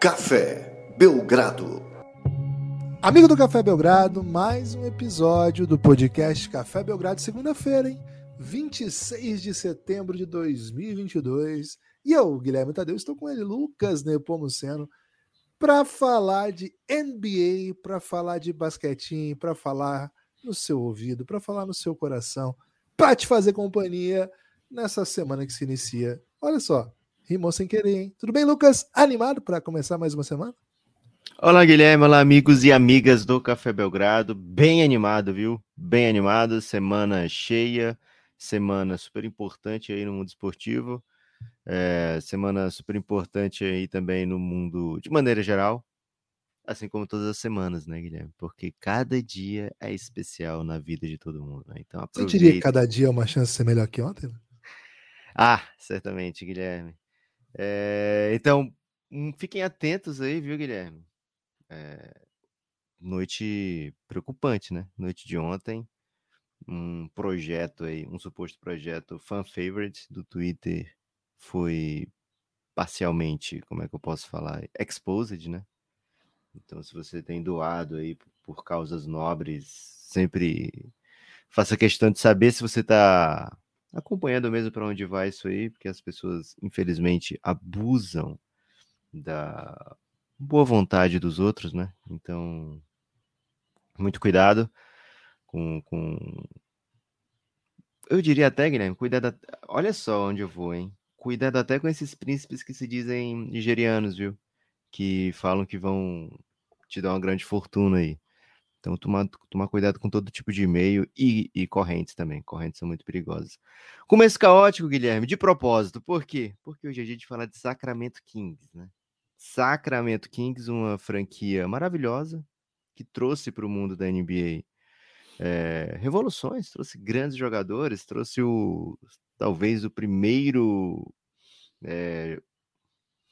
Café Belgrado. Amigo do Café Belgrado, mais um episódio do podcast Café Belgrado, segunda-feira, hein? 26 de setembro de 2022. E eu, Guilherme Tadeu, estou com ele, Lucas Nepomuceno, para falar de NBA, para falar de basquetinho, para falar no seu ouvido, para falar no seu coração, para te fazer companhia nessa semana que se inicia. Olha só, rimou sem querer, hein? Tudo bem, Lucas? Animado para começar mais uma semana? Olá, Guilherme. Olá, amigos e amigas do Café Belgrado. Bem animado, viu? Bem animado. Semana cheia, semana super importante aí no mundo esportivo. É, semana super importante aí também no mundo de maneira geral, assim como todas as semanas, né, Guilherme? Porque cada dia é especial na vida de todo mundo. Né? Então, aproveita... Você diria que cada dia é uma chance de ser melhor que ontem? Né? Ah, certamente, Guilherme. É, então, hum, fiquem atentos aí, viu, Guilherme? É, noite preocupante, né? Noite de ontem, um projeto aí, um suposto projeto fan favorite do Twitter foi parcialmente, como é que eu posso falar, exposed, né? Então, se você tem doado aí por causas nobres, sempre faça questão de saber se você está acompanhando mesmo para onde vai isso aí, porque as pessoas, infelizmente, abusam da boa vontade dos outros, né? Então, muito cuidado com. com... Eu diria até, Guilherme, cuidado. Olha só onde eu vou, hein? Cuidado até com esses príncipes que se dizem nigerianos, viu? Que falam que vão te dar uma grande fortuna aí. Então, tomar, tomar cuidado com todo tipo de e-mail e, e correntes também. Correntes são muito perigosas. Começo caótico, Guilherme, de propósito. Por quê? Porque hoje é dia de falar de Sacramento Kings, né? Sacramento Kings, uma franquia maravilhosa que trouxe para o mundo da NBA é, revoluções, trouxe grandes jogadores, trouxe o talvez o primeiro. É,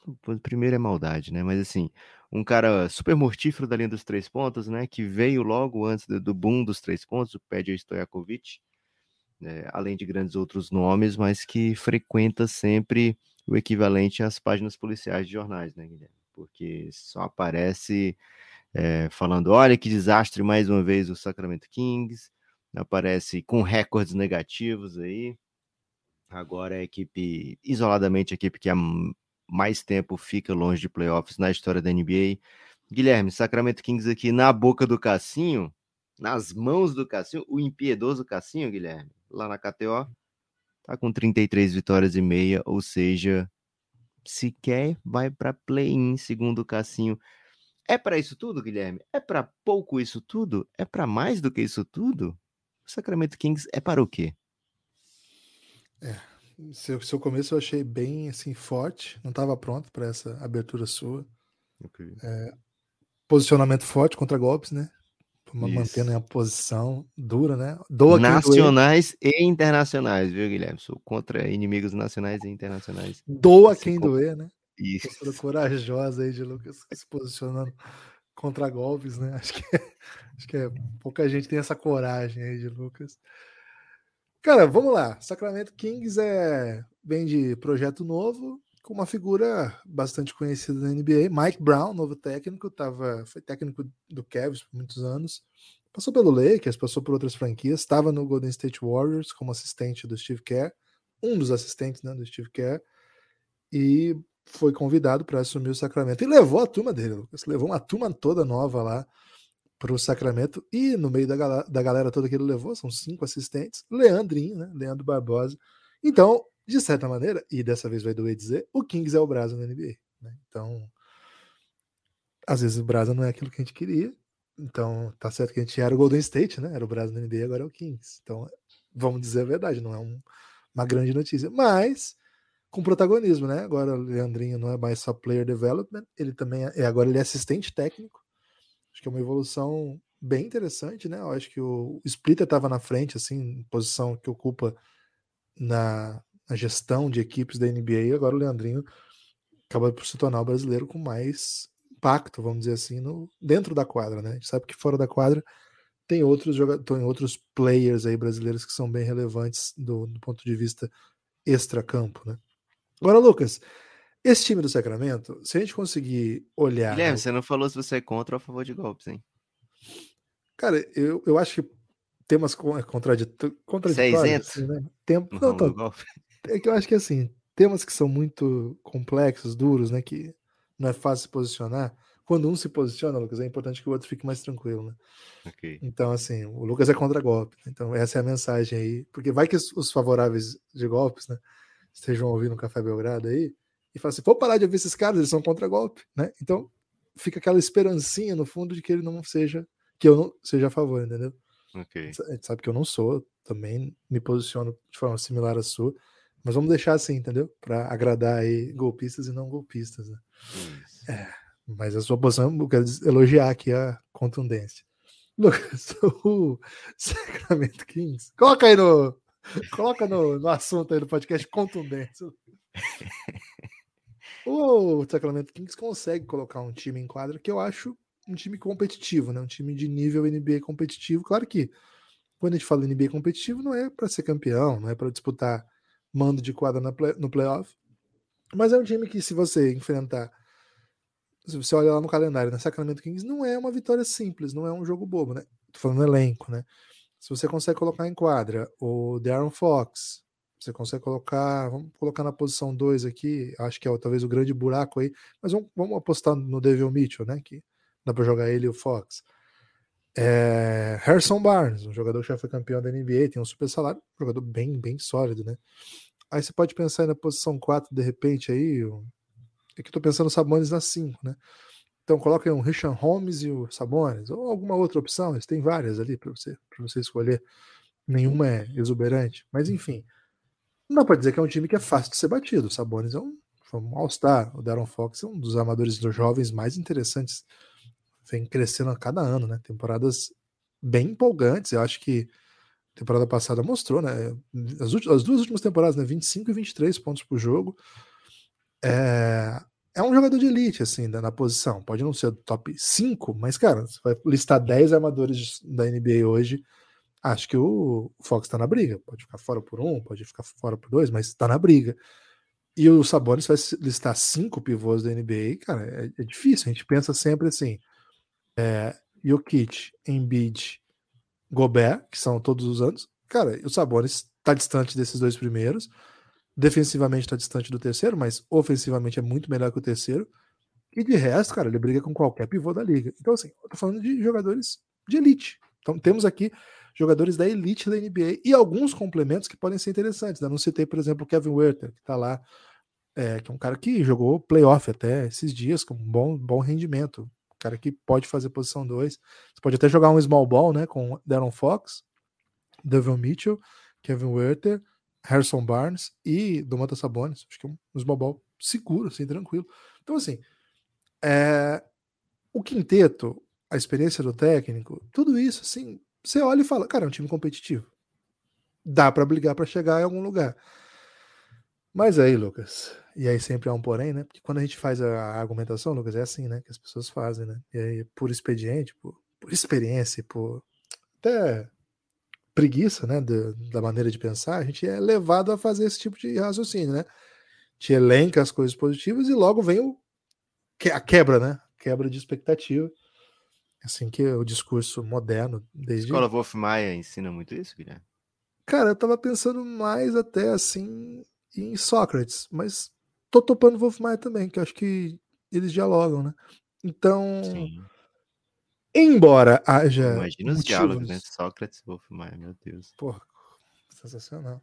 o primeiro é maldade, né? Mas assim, um cara super mortífero da linha dos três pontos, né? Que veio logo antes do boom dos três pontos, o Pedro Stojakovic, né, além de grandes outros nomes, mas que frequenta sempre o equivalente às páginas policiais de jornais, né, Guilherme? Porque só aparece é, falando: olha que desastre mais uma vez o Sacramento Kings, aparece com recordes negativos aí. Agora é a equipe, isoladamente, a equipe que a mais tempo fica longe de playoffs na história da NBA. Guilherme, Sacramento Kings aqui na boca do Cassinho, nas mãos do Cassinho, o impiedoso Cassinho, Guilherme, lá na KTO, tá com 33 vitórias e meia, ou seja, sequer vai para play-in, segundo o Cassinho. É para isso tudo, Guilherme? É para pouco isso tudo? É para mais do que isso tudo? O Sacramento Kings é para o quê? É, seu, seu começo eu achei bem assim forte, não estava pronto para essa abertura sua. Okay. É, posicionamento forte contra golpes, né? Mantendo a posição dura, né? Doa nacionais e internacionais, viu, Guilherme? Sou contra inimigos nacionais e internacionais. Doa quem doer, né? Isso. Postura corajosa aí de Lucas se posicionando contra golpes, né? Acho que, é, acho que é, pouca gente tem essa coragem aí de Lucas. Cara, vamos lá. Sacramento Kings é vem de projeto novo com uma figura bastante conhecida na NBA, Mike Brown, novo técnico, tava, foi técnico do Cavs por muitos anos, passou pelo Lakers, passou por outras franquias, estava no Golden State Warriors como assistente do Steve Kerr, um dos assistentes né, do Steve Kerr, e foi convidado para assumir o Sacramento. E levou a turma dele, Lucas, levou uma turma toda nova lá para o Sacramento e no meio da, galera, da galera toda que ele levou, são cinco assistentes, Leandrinho, né? Leandro Barbosa. Então, de certa maneira, e dessa vez vai doer dizer, o Kings é o Brasa na NBA. Né? Então, às vezes o Brasa não é aquilo que a gente queria. Então, tá certo que a gente era o Golden State, né? Era o Brasa na NBA, agora é o Kings. Então, vamos dizer a verdade, não é um, uma grande notícia. Mas, com protagonismo, né? Agora o Leandrinho não é mais só player development, ele também é, agora ele é assistente técnico. Acho que é uma evolução bem interessante, né? Eu acho que o Splitter estava na frente, assim, posição que ocupa na, na, gestão de equipes da NBA, agora o Leandrinho acaba por se tornar o brasileiro com mais impacto, vamos dizer assim, no, dentro da quadra, né? A gente sabe que fora da quadra tem outros jogadores, outros players aí brasileiros que são bem relevantes do, do ponto de vista extra-campo, né? Agora, Lucas, Esse time do Sacramento, se a gente conseguir olhar. Guilherme, você não falou se você é contra ou a favor de golpes, hein? Cara, eu, eu acho que temas é contraditórios. contraditórios é né? Tempo, não, não, é que eu acho que assim, temas que são muito complexos, duros, né? Que não é fácil se posicionar. Quando um se posiciona, Lucas, é importante que o outro fique mais tranquilo, né? Okay. Então, assim, o Lucas é contra golpe. Né? Então, essa é a mensagem aí. Porque vai que os favoráveis de golpes, né? Estejam ouvindo o Café Belgrado aí e falam assim: vou parar de ouvir esses caras, eles são contra golpe, né? Então, fica aquela esperancinha no fundo de que ele não seja, que eu não seja a favor, entendeu? Okay. A gente sabe que eu não sou, também me posiciono de forma similar à sua. Mas vamos deixar assim, entendeu? Para agradar aí golpistas e não golpistas, né? É, mas a sua posição, eu quero elogiar aqui a contundência. Lucas, o Sacramento Kings. Coloca aí no. Coloca no, no assunto aí do podcast contundência. o Sacramento Kings consegue colocar um time em quadra que eu acho um time competitivo, né? Um time de nível NBA competitivo. Claro que quando a gente fala NBA competitivo, não é para ser campeão, não é para disputar mando de quadra no playoff. Mas é um time que, se você enfrentar, se você olha lá no calendário, na né, Sacramento Kings, não é uma vitória simples, não é um jogo bobo, né? Tô falando elenco, né? Se você consegue colocar em quadra o Darren Fox, você consegue colocar, vamos colocar na posição 2 aqui, acho que é talvez o grande buraco aí, mas vamos, vamos apostar no Devil Mitchell, né? Que dá para jogar ele e o Fox. É, Harrison Barnes, um jogador que já foi campeão da NBA, tem um super salário, um jogador bem, bem sólido, né? Aí você pode pensar na posição 4, de repente, aí. É que eu tô pensando Sabonis na 5, né? Então aí um Richard Holmes e o Sabonis, ou alguma outra opção, eles têm várias ali para você, pra você escolher. Nenhuma é exuberante, mas enfim. Não pode dizer que é um time que é fácil de ser batido. O Sabonis é um, um All-Star. O Darren Fox é um dos amadores dos jovens mais interessantes vem crescendo a cada ano, né? Temporadas bem empolgantes. Eu acho que a temporada passada mostrou, né? As, as, duas últimas temporadas, né? 25 e 23 pontos por jogo. É, é um jogador de elite, assim, na posição. Pode não ser top 5, mas, cara, você vai listar 10 armadores da NBA hoje. Acho que o Fox tá na briga. Pode ficar fora por um, pode ficar fora por dois, mas tá na briga. E o Sabonis vai listar cinco pivôs da NBA, cara, é, é difícil. A gente pensa sempre assim: é, Jokic, Embiid, Gobert, que são todos os anos. Cara, o Sabonis está distante desses dois primeiros. Defensivamente está distante do terceiro, mas ofensivamente é muito melhor que o terceiro. E de resto, cara, ele briga com qualquer pivô da liga. Então, assim, eu tô falando de jogadores de elite. Então, temos aqui jogadores da elite da NBA e alguns complementos que podem ser interessantes. Né? Não citei, por exemplo, o Kevin Werther, que tá lá, é, que é um cara que jogou playoff até esses dias, com um bom, bom rendimento cara que pode fazer posição 2. Você pode até jogar um small ball, né, com Darren Fox, Devon Mitchell, Kevin Werther, Harrison Barnes e Domantas Sabonis. Acho que é um small ball seguro, assim, tranquilo. Então, assim, é... o quinteto, a experiência do técnico, tudo isso, assim, você olha e fala, cara, é um time competitivo. Dá para brigar para chegar em algum lugar. Mas aí, Lucas, e aí sempre há um porém, né? Porque quando a gente faz a argumentação, Lucas, é assim, né? Que as pessoas fazem, né? E aí, por expediente, por, por experiência, por até preguiça, né? Da, da maneira de pensar, a gente é levado a fazer esse tipo de raciocínio, né? Te elenca as coisas positivas e logo vem o, a quebra, né? Quebra de expectativa. Assim que o discurso moderno, desde. Escola Wolf Maia ensina muito isso, Guilherme? Cara, eu tava pensando mais até assim em Sócrates, mas tô topando Wolf Maia também, que acho que eles dialogam, né? Então, Sim. embora haja. Imagina os diálogos, né? Sócrates e Wolf Maia, meu Deus. Porra, sensacional.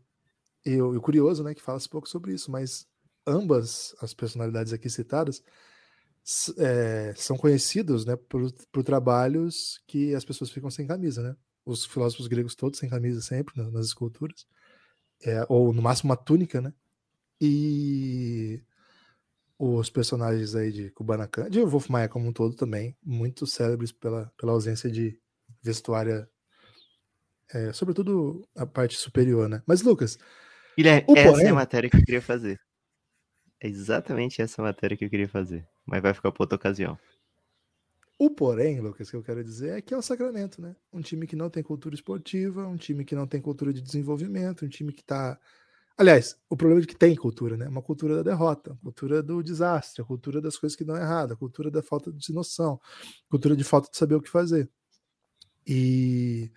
E o curioso, né, que fala-se pouco sobre isso, mas ambas as personalidades aqui citadas é, são conhecidos, né, por, por trabalhos que as pessoas ficam sem camisa, né? Os filósofos gregos todos sem camisa sempre, né, nas esculturas é, ou no máximo uma túnica, né? E os personagens aí de Kubanacan, de Wolf Maia como um todo também, muito célebres pela, pela ausência de vestuária, é, sobretudo a parte superior, né? Mas, Lucas. Guilherme, essa porém... é a matéria que eu queria fazer. É exatamente essa matéria que eu queria fazer. Mas vai ficar para outra ocasião. O porém, Lucas, que eu quero dizer é que é o Sacramento, né? Um time que não tem cultura esportiva, um time que não tem cultura de desenvolvimento, um time que está Aliás, o problema é que tem cultura, né? Uma cultura da derrota, cultura do desastre, cultura das coisas que dão errado, cultura da falta de noção, cultura de falta de saber o que fazer. E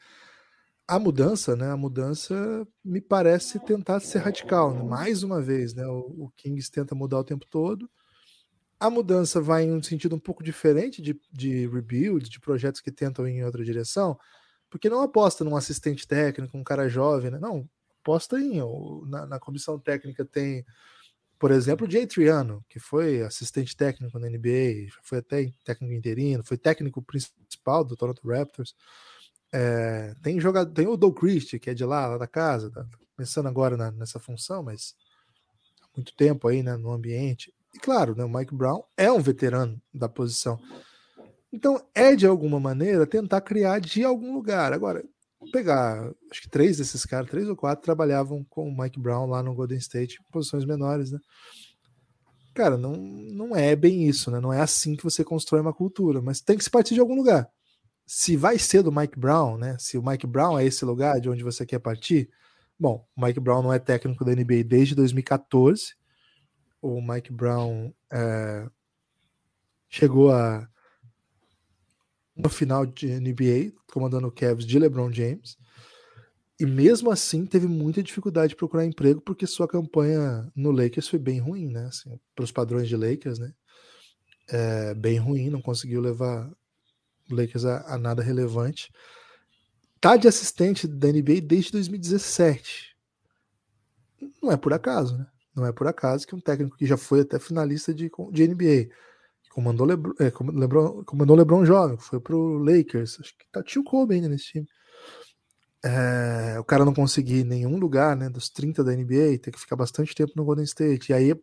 a mudança, né? A mudança me parece tentar ser radical, né? mais uma vez, né? O, o, Kings tenta mudar o tempo todo. A mudança vai em um sentido um pouco diferente de, de rebuild, de projetos que tentam ir em outra direção, porque não aposta num assistente técnico, um cara jovem, né? Não, aposta em. Na, na comissão técnica tem, por exemplo, o Jay Triano, que foi assistente técnico na NBA, foi até técnico interino, foi técnico principal do Toronto Raptors. É, tem jogador, tem o Doug Christie, que é de lá, lá da casa, tá pensando agora na, nessa função, mas há muito tempo aí né, no ambiente. E claro, né, o Mike Brown é um veterano da posição. Então é de alguma maneira tentar criar de algum lugar. Agora, pegar, acho que três desses caras, três ou quatro, trabalhavam com o Mike Brown lá no Golden State, em posições menores, né? Cara, não, não é bem isso, né? Não é assim que você constrói uma cultura, mas tem que se partir de algum lugar. Se vai ser do Mike Brown, né? Se o Mike Brown é esse lugar de onde você quer partir, bom, o Mike Brown não é técnico da NBA desde 2014. O Mike Brown é, chegou a final de NBA, comandando o Cavs de LeBron James. E mesmo assim teve muita dificuldade de procurar emprego porque sua campanha no Lakers foi bem ruim, né? Assim, para os padrões de Lakers, né? É, bem ruim, não conseguiu levar o Lakers a, a, nada relevante. Tá de assistente da NBA desde 2017. Não é por acaso, né? Não é por acaso que um técnico que já foi até finalista de, de NBA, comandou Lebron, é, Lebron, comandou LeBron jovem, foi pro Lakers, acho que tá tio Kobe ainda nesse time. É, o cara não conseguir nenhum lugar, né, dos 30 da NBA, tem que ficar bastante tempo no Golden State, e aí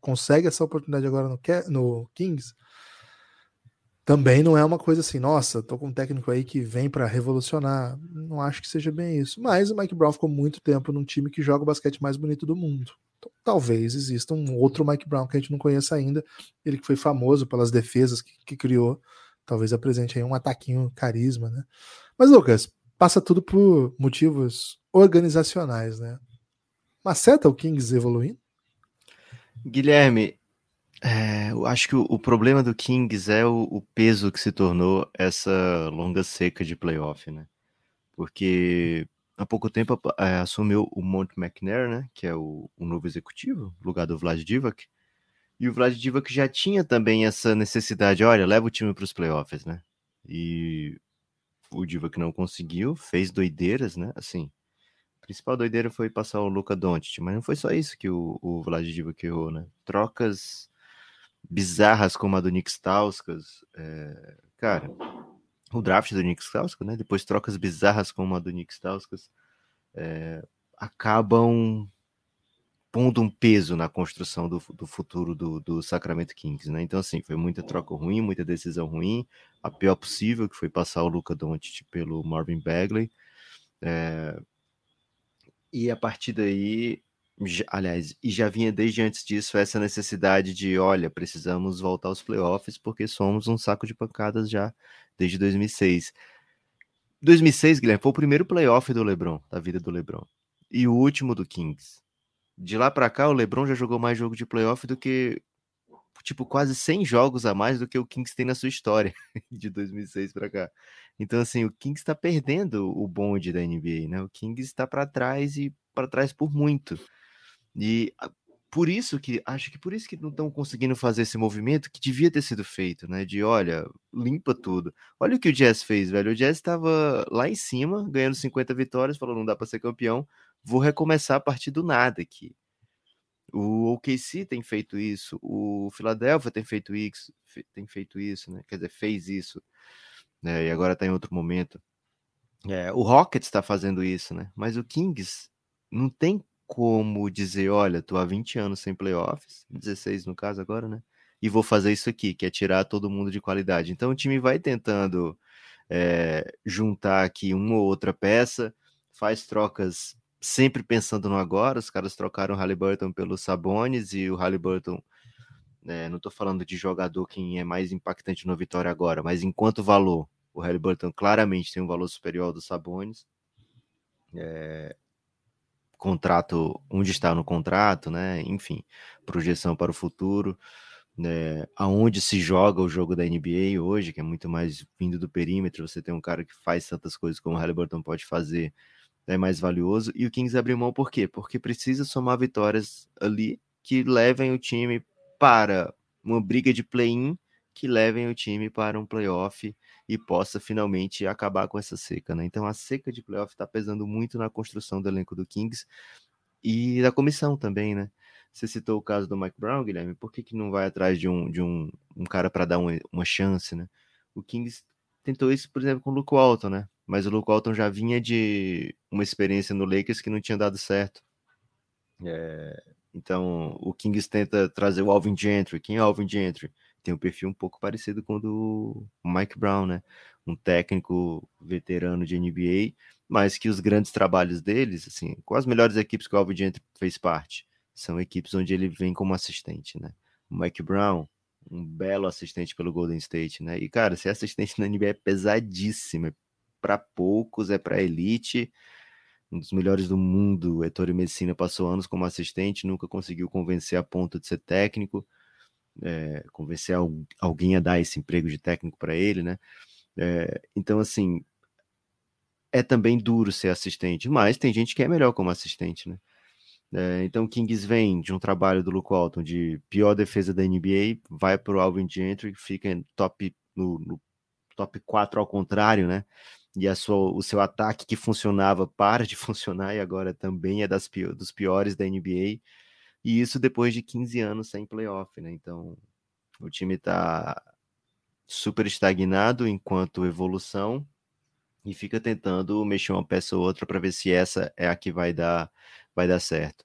consegue essa oportunidade agora no, no Kings, também não é uma coisa assim, nossa, tô com um técnico aí que vem para revolucionar. Não acho que seja bem isso. Mas o Mike Brown ficou muito tempo num time que joga o basquete mais bonito do mundo. Talvez exista um outro Mike Brown que a gente não conheça ainda. Ele que foi famoso pelas defesas que, que criou. Talvez apresente aí um ataquinho carisma, né? Mas, Lucas, passa tudo por motivos organizacionais, né? Mas certo o Kings evoluindo? Guilherme, é, eu acho que o, o, problema do Kings é o, o, peso que se tornou essa longa seca de playoff, né? Porque há pouco tempo é, assumiu o Monte McNair, né? Que é o, o novo executivo, lugar do Vlad Divac. E o Vlad Divac já tinha também essa necessidade, olha, leva o time para os playoffs, né? E o Divac não conseguiu, fez doideiras, né? Assim, a principal doideira foi passar o Luca Doncic, mas não foi só isso que o, o Vlad Divac errou, né? Trocas bizarras como a do Nick Stauskas. É, cara, o draft do Nick Stauskas, né? Depois trocas bizarras como a do Nick Stauskas é, acabam pondo um peso na construção do, do futuro do, do, Sacramento Kings, né? Então, assim, foi muita troca ruim, muita decisão ruim, a pior possível, que foi passar o Luca Doncic pelo Marvin Bagley. É, e a partir daí aliás, e já vinha desde antes disso essa necessidade de, olha, precisamos voltar aos playoffs porque somos um saco de pancadas já desde 2006. 2006, Guilherme, foi o primeiro playoff do LeBron, da vida do LeBron, e o último do Kings. De lá para cá, o LeBron já jogou mais jogo de playoff do que tipo quase 100 jogos a mais do que o Kings tem na sua história de 2006 para cá. Então assim, o Kings está perdendo o bonde da NBA, né? O Kings está para trás e para trás por muito. E por isso que acho que por isso que não estão conseguindo fazer esse movimento que devia ter sido feito, né? De olha, limpa tudo. Olha o que o Jazz fez, velho. O Jazz estava lá em cima, ganhando 50 vitórias, falou não dá para ser campeão, vou recomeçar a partir do nada aqui. O OKC tem feito isso, o Philadelphia tem feito isso, tem feito isso, né? Quer dizer, fez isso, né? E agora está em outro momento. É, o Rockets está fazendo isso, né? Mas o Kings não tem como dizer, olha, tô há 20 anos sem playoffs, 16 no caso agora, né? E vou fazer isso aqui, que é tirar todo mundo de qualidade. Então o time vai tentando é, juntar aqui uma ou outra peça, faz trocas sempre pensando no agora. Os caras trocaram o Halliburton pelo Sabonis e o Halliburton, é, não estou falando de jogador quem é mais impactante no Vitória agora, mas enquanto valor, o Halliburton claramente tem um valor superior ao do Sabonis. É, contrato, onde está no contrato, né? Enfim, projeção para o futuro, né? Aonde se joga o jogo da NBA hoje, que é muito mais vindo do perímetro. Você tem um cara que faz tantas coisas como o Halliburton pode fazer, é mais valioso. E o Kings abriu mão por quê? Porque precisa somar vitórias ali que levem o time para uma briga de play-in, que levem o time para um playoff e possa finalmente acabar com essa seca, né? Então a seca de playoff está pesando muito na construção do elenco do Kings e da comissão também, né? Você citou o caso do Mike Brown, Guilherme, por que, que não vai atrás de um, de um, um cara para dar uma, uma chance, né? O Kings tentou isso, por exemplo, com o Luke Walton, né? Mas o Luke Walton já vinha de uma experiência no Lakers que não tinha dado certo. É, então, o Kings tenta trazer o Alvin Gentry. Quem é o Alvin Gentry? Tem um perfil um pouco parecido com o do Mike Brown, né? Um técnico veterano de NBA, mas que os grandes trabalhos deles, assim, com as melhores equipes que o Alvin Gentry fez parte, são equipes onde ele vem como assistente, né? O Mike Brown, um belo assistente pelo Golden State, né? E, cara, ser assistente na NBA é pesadíssimo, é para poucos, é para elite, um dos melhores do mundo, Ettore Messina passou anos como assistente, nunca conseguiu convencer a ponto de ser técnico, é, convencer alguém a dar esse emprego de técnico para ele, né? É, então, assim, é também duro ser assistente, mas tem gente que é melhor como assistente, né? É, então, Kings vem de um trabalho do Luke Walton de pior defesa da NBA, vai para o Alvin Gentry, fica top, no, no top 4 ao contrário, né? E a sua, o seu ataque que funcionava para de funcionar e agora também é das, dos piores da NBA. E isso depois de 15 anos sem playoff, né? Então, o time está super estagnado enquanto evolução e fica tentando mexer uma peça ou outra para ver se essa é a que vai dar vai dar certo.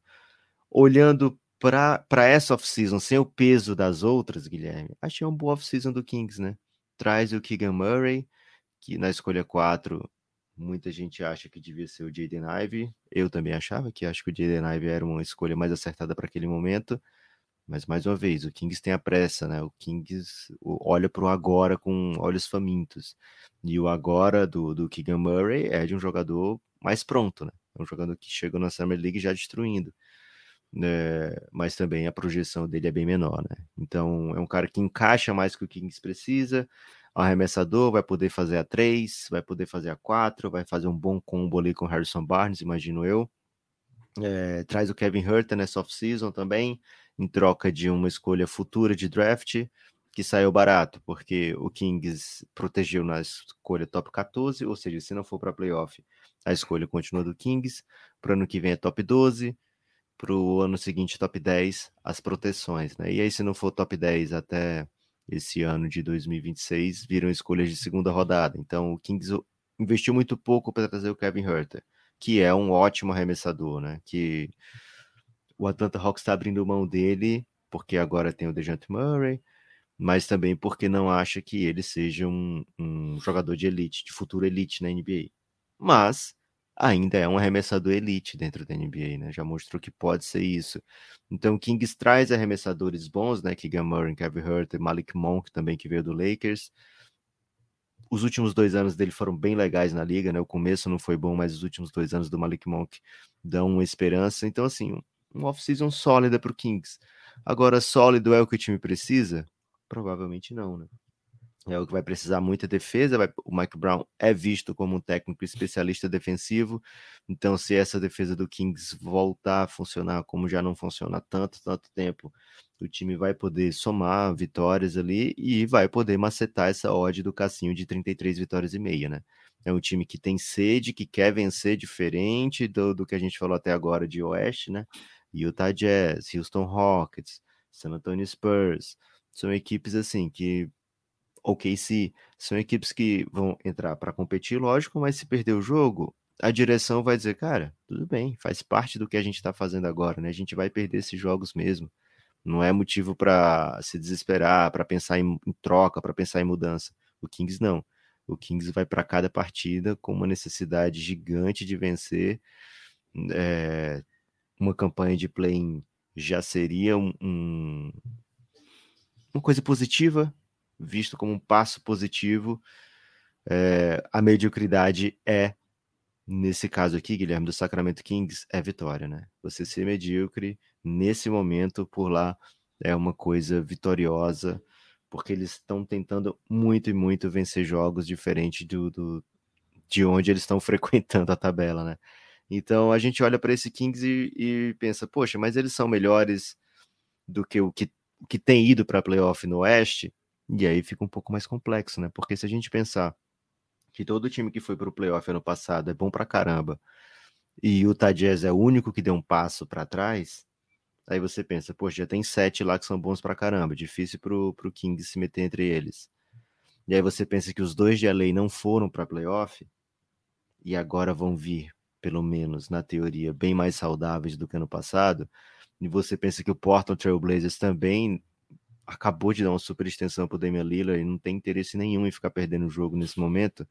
Olhando para essa off-season sem o peso das outras, Guilherme, achei uma boa off-season do Kings, né? Traz o Keegan Murray, que na escolha 4 muita gente acha que devia ser o Jaden Ive. Eu também achava que acho que o Jaden Ive era uma escolha mais acertada para aquele momento. Mas mais uma vez, o Kings tem a pressa, né? O Kings olha para o agora com olhos famintos. E o agora do, do Keegan Murray é de um jogador mais pronto, né? É um jogador que chegou na Summer League já destruindo. É, mas também a projeção dele é bem menor, né? Então é um cara que encaixa mais que o Kings precisa. O arremessador vai poder fazer a 3, vai poder fazer a 4, vai fazer um bom combo ali com Harrison Barnes, imagino eu. É, traz o Kevin Herter nessa off-season também, em troca de uma escolha futura de draft, que saiu barato, porque o Kings protegeu na escolha top 14, ou seja, se não for para playoff, a escolha continua do Kings. Para o ano que vem é top 12. Para o ano seguinte, top 10, as proteções. Né? E aí, se não for top 10 até esse ano de 2026, viram escolhas de segunda rodada. Então, o Kings investiu muito pouco para trazer o Kevin Herter, que é um ótimo arremessador, né? Que o Atlanta Hawks está abrindo mão dele, porque agora tem o DeJounte Murray, mas também porque não acha que ele seja um, um jogador de elite, de futuro elite na NBA. Mas ainda é um arremessador elite dentro da NBA, né? Já mostrou que pode ser isso. Então, Kings traz arremessadores bons, né? Keegan Murray, Kevin Hurt, Malik Monk também, que veio do Lakers. Os últimos dois anos dele foram bem legais na liga, né? O começo não foi bom, mas os últimos dois anos do Malik Monk dão uma esperança. Então, assim, um off-season sólida para o Kings. Agora, sólido é o que o time precisa? Provavelmente não, né? É o que vai precisar muita defesa. Vai, o Mike Brown é visto como um técnico especialista defensivo, então se essa defesa do Kings voltar a funcionar como já não funciona há tanto, tanto tempo, o time vai poder somar vitórias ali e vai poder macetar essa odd do Cassinho de 33 vitórias e meia, né? É um time que tem sede, que quer vencer diferente do, do que a gente falou até agora de Oeste, né? Utah Jazz, Houston Rockets, San Antonio Spurs, são equipes assim que OKC são equipes que vão entrar para competir, lógico, mas se perder o jogo, a direção vai dizer, cara, tudo bem, faz parte do que a gente está fazendo agora, né? A gente vai perder esses jogos mesmo. Não é motivo para se desesperar, para pensar em, em troca, para pensar em mudança. O Kings não. O Kings vai para cada partida com uma necessidade gigante de vencer. É, uma campanha de play já seria um, um, uma coisa positiva visto como um passo positivo. É, a mediocridade é nesse caso aqui, Guilherme, do Sacramento Kings, é vitória, né? Você ser medíocre nesse momento por lá é uma coisa vitoriosa, porque eles estão tentando muito e muito vencer jogos diferentes do, do de onde eles estão frequentando a tabela, né? Então a gente olha para esse Kings e, e, pensa, poxa, mas eles são melhores do que o que, que tem ido para playoff no Oeste, e aí fica um pouco mais complexo, né? Porque se a gente pensar que todo time que foi para o playoff ano passado é bom para caramba e o Jazz é o único que deu um passo para trás, aí você pensa, poxa, já tem sete lá que são bons para caramba, difícil pro, pro King se meter entre eles. E aí você pensa que os dois de LA não foram para playoff e agora vão vir, pelo menos na teoria, bem mais saudáveis do que ano passado. E você pensa que o Portland Trail Blazers também acabou de dar uma super extensão pro Damian Lillard e não tem interesse nenhum em ficar perdendo o jogo nesse momento.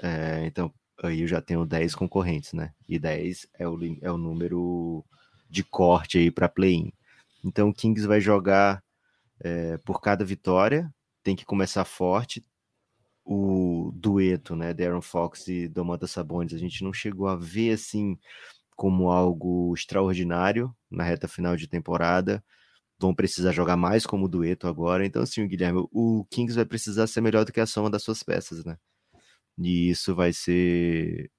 É, então, aí eu já tenho 10 concorrentes, né? E 10 é o, é o número de corte aí para play-in. Então, o Kings vai jogar é, por cada vitória, tem que começar forte. O dueto, né, Darren Fox e Domantas Sabonis, a gente não chegou a ver assim como algo extraordinário na reta final de temporada. Vão precisar jogar mais como dueto agora. Então, assim, Guilherme, o Kings vai precisar ser melhor do que a soma das suas peças, né? E isso vai ser.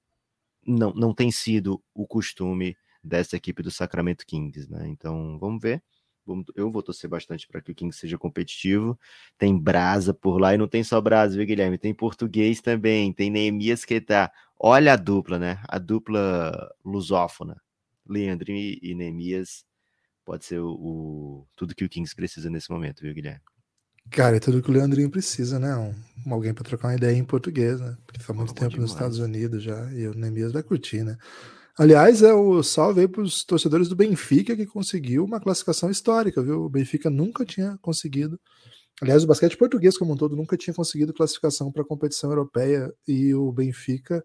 Não, não tem sido o costume dessa equipe do Sacramento Kings, né? Então, vamos ver. Eu vou torcer bastante para que o Kings seja competitivo. Tem brasa por lá e não tem só brasa, viu, Guilherme? Tem português também, tem Neemias que tá. Olha a dupla, né? A dupla lusófona. Leandro e Neemias pode ser o, o, tudo que o Kings precisa nesse momento, viu, Guilherme? Cara, é tudo que o Leandrinho precisa, né? Um, alguém para trocar uma ideia em português, né? Porque tá muito tempo demais. nos Estados Unidos já e o Nemias vai curtir, né? Aliás, é o salve aí para os torcedores do Benfica que conseguiu uma classificação histórica, viu? O Benfica nunca tinha conseguido. Aliás, o basquete português como um todo nunca tinha conseguido classificação para a competição europeia e o Benfica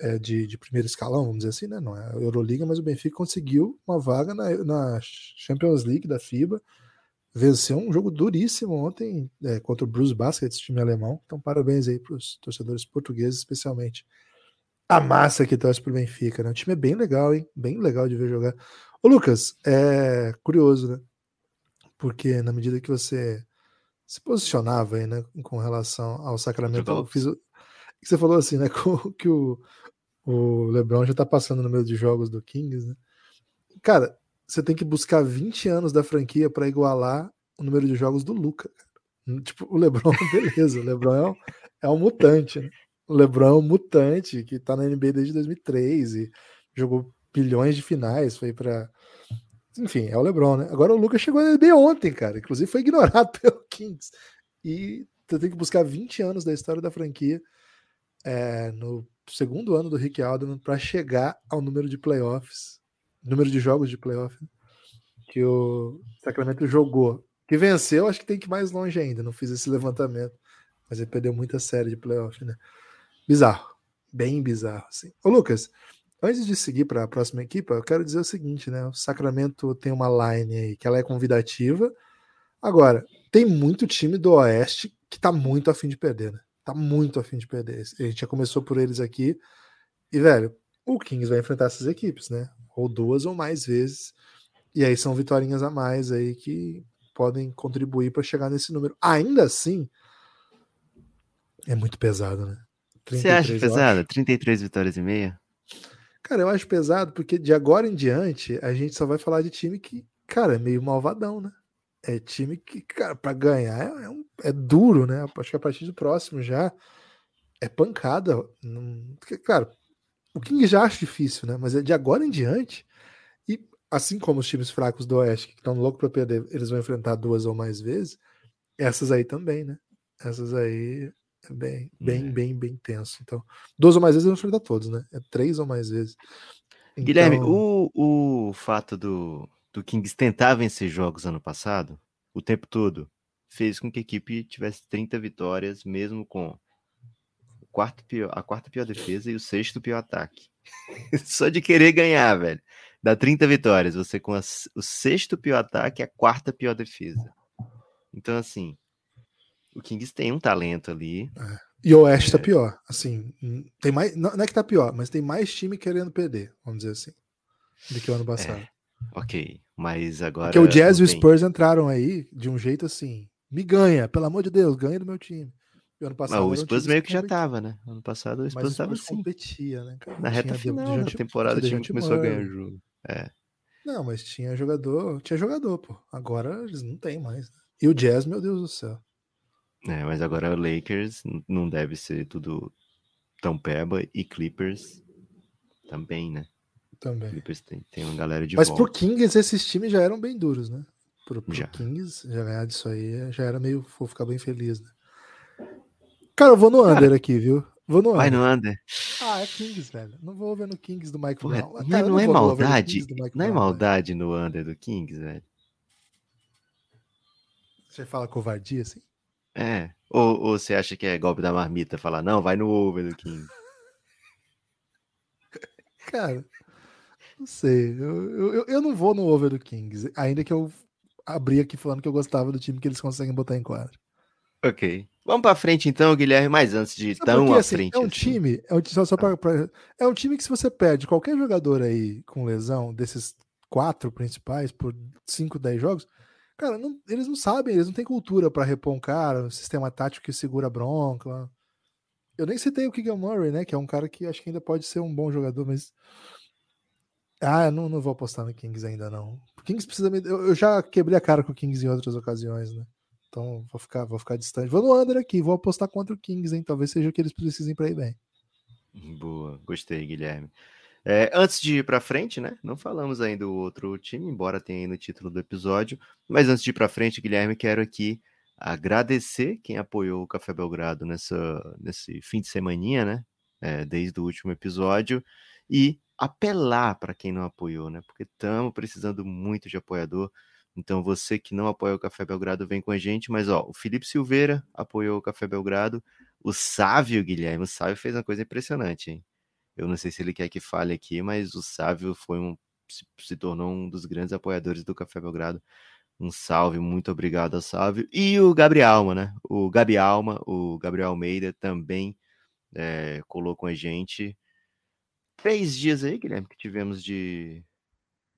é, de, de, primeiro escalão, vamos dizer assim, né? Não é a Euroliga, mas o Benfica conseguiu uma vaga na, na Champions League da FIBA venceu um jogo duríssimo ontem é, contra o Bruce Basket, time alemão. Então, parabéns aí para os torcedores portugueses, especialmente a massa que torce para o Benfica. Né? O time é bem legal, hein? Bem legal de ver jogar. Ô, Lucas, é curioso, né? Porque na medida que você se posicionava aí, né, com relação ao Sacramento, eu fiz o... você falou assim, né, que o, o LeBron já tá passando no meio de jogos do Kings, né? Cara, você tem que buscar 20 anos da franquia para igualar o número de jogos do Luca. Tipo, o LeBron, beleza, o LeBron é um, é um mutante, né? O LeBron é um mutante que tá na NBA desde 2003 e jogou bilhões de finais, foi para enfim, é o LeBron, né? Agora o Lucas chegou na NBA ontem, cara. Inclusive foi ignorado pelo Kings. E você tem que buscar 20 anos da história da franquia é, no segundo ano do Rick Alderman para chegar ao número de playoffs número de jogos de playoff né, que o Sacramento jogou. Que venceu, acho que tem que ir mais longe ainda. Não fiz esse levantamento. Mas ele perdeu muita série de playoff, né? Bizarro. Bem bizarro, assim. Ô, Lucas, antes de seguir para a próxima equipe, eu quero dizer o seguinte, né? O Sacramento tem uma line aí que ela é convidativa. Agora, tem muito time do Oeste que tá muito afim de perder, né? Tá muito afim de perder. A gente já começou por eles aqui. E, velho, o Kings vai enfrentar essas equipes, né? ou duas ou mais vezes. E aí são vitórias a mais aí que podem contribuir para chegar nesse número. Ainda assim, é muito pesado, né? Você acha pesado? 33 vitórias e meia? Cara, eu acho pesado porque de agora em diante a gente só vai falar de time que, cara, é meio malvadão, né? É time que, cara, para ganhar é, é, um, é, duro, né? Acho que a partir do próximo já é pancada. Não, porque, cara, o King já acha difícil, né? Mas é de agora em diante. E assim como os times fracos do Oeste, que estão loucos para perder, eles vão enfrentar duas ou mais vezes. Essas aí também, né? Essas aí é bem, bem, é. bem, bem tenso. Então, duas ou mais vezes vão enfrentar todos, né? É três ou mais vezes. Então... Guilherme, o, o fato do, do Kings tentar vencer jogos ano passado, o tempo todo, fez com que a equipe tivesse 30 vitórias, mesmo com quarto pior, a quarta pior defesa e o sexto pior ataque. Só de querer ganhar, velho. Dá 30 vitórias, você com a, o sexto pior ataque e a quarta pior defesa. Então, assim, o Kings tem um talento ali. É. E o Oeste tá é. tá pior. Assim, tem mais. Não, é que tá pior, mas tem mais time querendo perder, vamos dizer assim, do que o ano passado. É. Ok, mas agora. Porque o Jazz e o Spurs entraram aí de um jeito assim. Me ganha, pelo amor de Deus, ganha do meu time. E ano passado. Mas o Spurs meio que já tava, né? Ano passado o Spurs tava assim. competia, né, cara? Na reta final da temporada o time começou a ganhar jogo. É. Não, mas tinha jogador, tinha jogador, pô. Agora eles não tem mais. Né? E o Jazz, meu Deus do céu. É, mas agora o Lakers não deve ser tudo tão peba e Clippers também, né? Também. Clippers tem, tem uma galera de Mas volta. pro Kings esses times já eram bem duros, né? Pro, pro já. Kings já ganhar disso aí já era meio. Vou ficar bem feliz, né? Cara, eu vou no under aqui, viu? Vou no under. Vai no under. Ah, é Kings, velho. Não vou ver no Kings do Mike Porra, Brown. Cara, não, não, é maldade. Não é maldade no under do Kings, velho. Você fala covardia, assim? É. Ou, ou você acha que é golpe da marmita falar, não, vai no over do King? Cara, não sei. Eu, eu, eu não vou no over do Kings, ainda que eu abri aqui falando que eu gostava do time que eles conseguem botar em quadra. Ok. Vamos para frente então, Guilherme, mas antes de Sabe tão porque, à assim, frente. É um assim. time, é um, só, só pra, pra, é um time que se você perde qualquer jogador aí com lesão, desses quatro principais, por 5, 10 jogos, Cara, não, eles não sabem, eles não têm cultura para repor um cara, um sistema tático que segura a bronca. Eu nem citei o Keegan Murray, né? Que é um cara que acho que ainda pode ser um bom jogador, mas. Ah, não, não vou apostar no Kings ainda, não. O Kings precisa me. Eu, eu, já quebrei a cara com o Kings em outras ocasiões, né? Então vou ficar, vou ficar distante. Vou no under aqui, vou apostar contra o Kings, hein? Talvez seja o que eles precisem para ir bem. Boa, gostei, Guilherme. É, antes de ir para frente, né? Não falamos ainda do outro time, embora tenha aí no título do episódio. Mas antes de ir para frente, Guilherme, quero aqui agradecer quem apoiou o Café Belgrado nessa, nesse fim de semaninha, né? É, desde o último episódio. E apelar para quem não apoiou, né? Porque estamos precisando muito de apoiador. Então, você que não apoia o Café Belgrado, vem com a gente. Mas, ó, o Felipe Silveira apoiou o Café Belgrado. O Sávio, Guilherme, o Sávio fez uma coisa impressionante, hein? Eu não sei se ele quer que fale aqui, mas o Sávio foi um, se, tornou um dos grandes apoiadores do Café Belgrado. Um salve, muito obrigado ao Sávio. E o Gabriel Alma, né? O Gabi Alma, o Gabriel Almeida também é, colou com a gente. Três dias aí, Guilherme, que tivemos de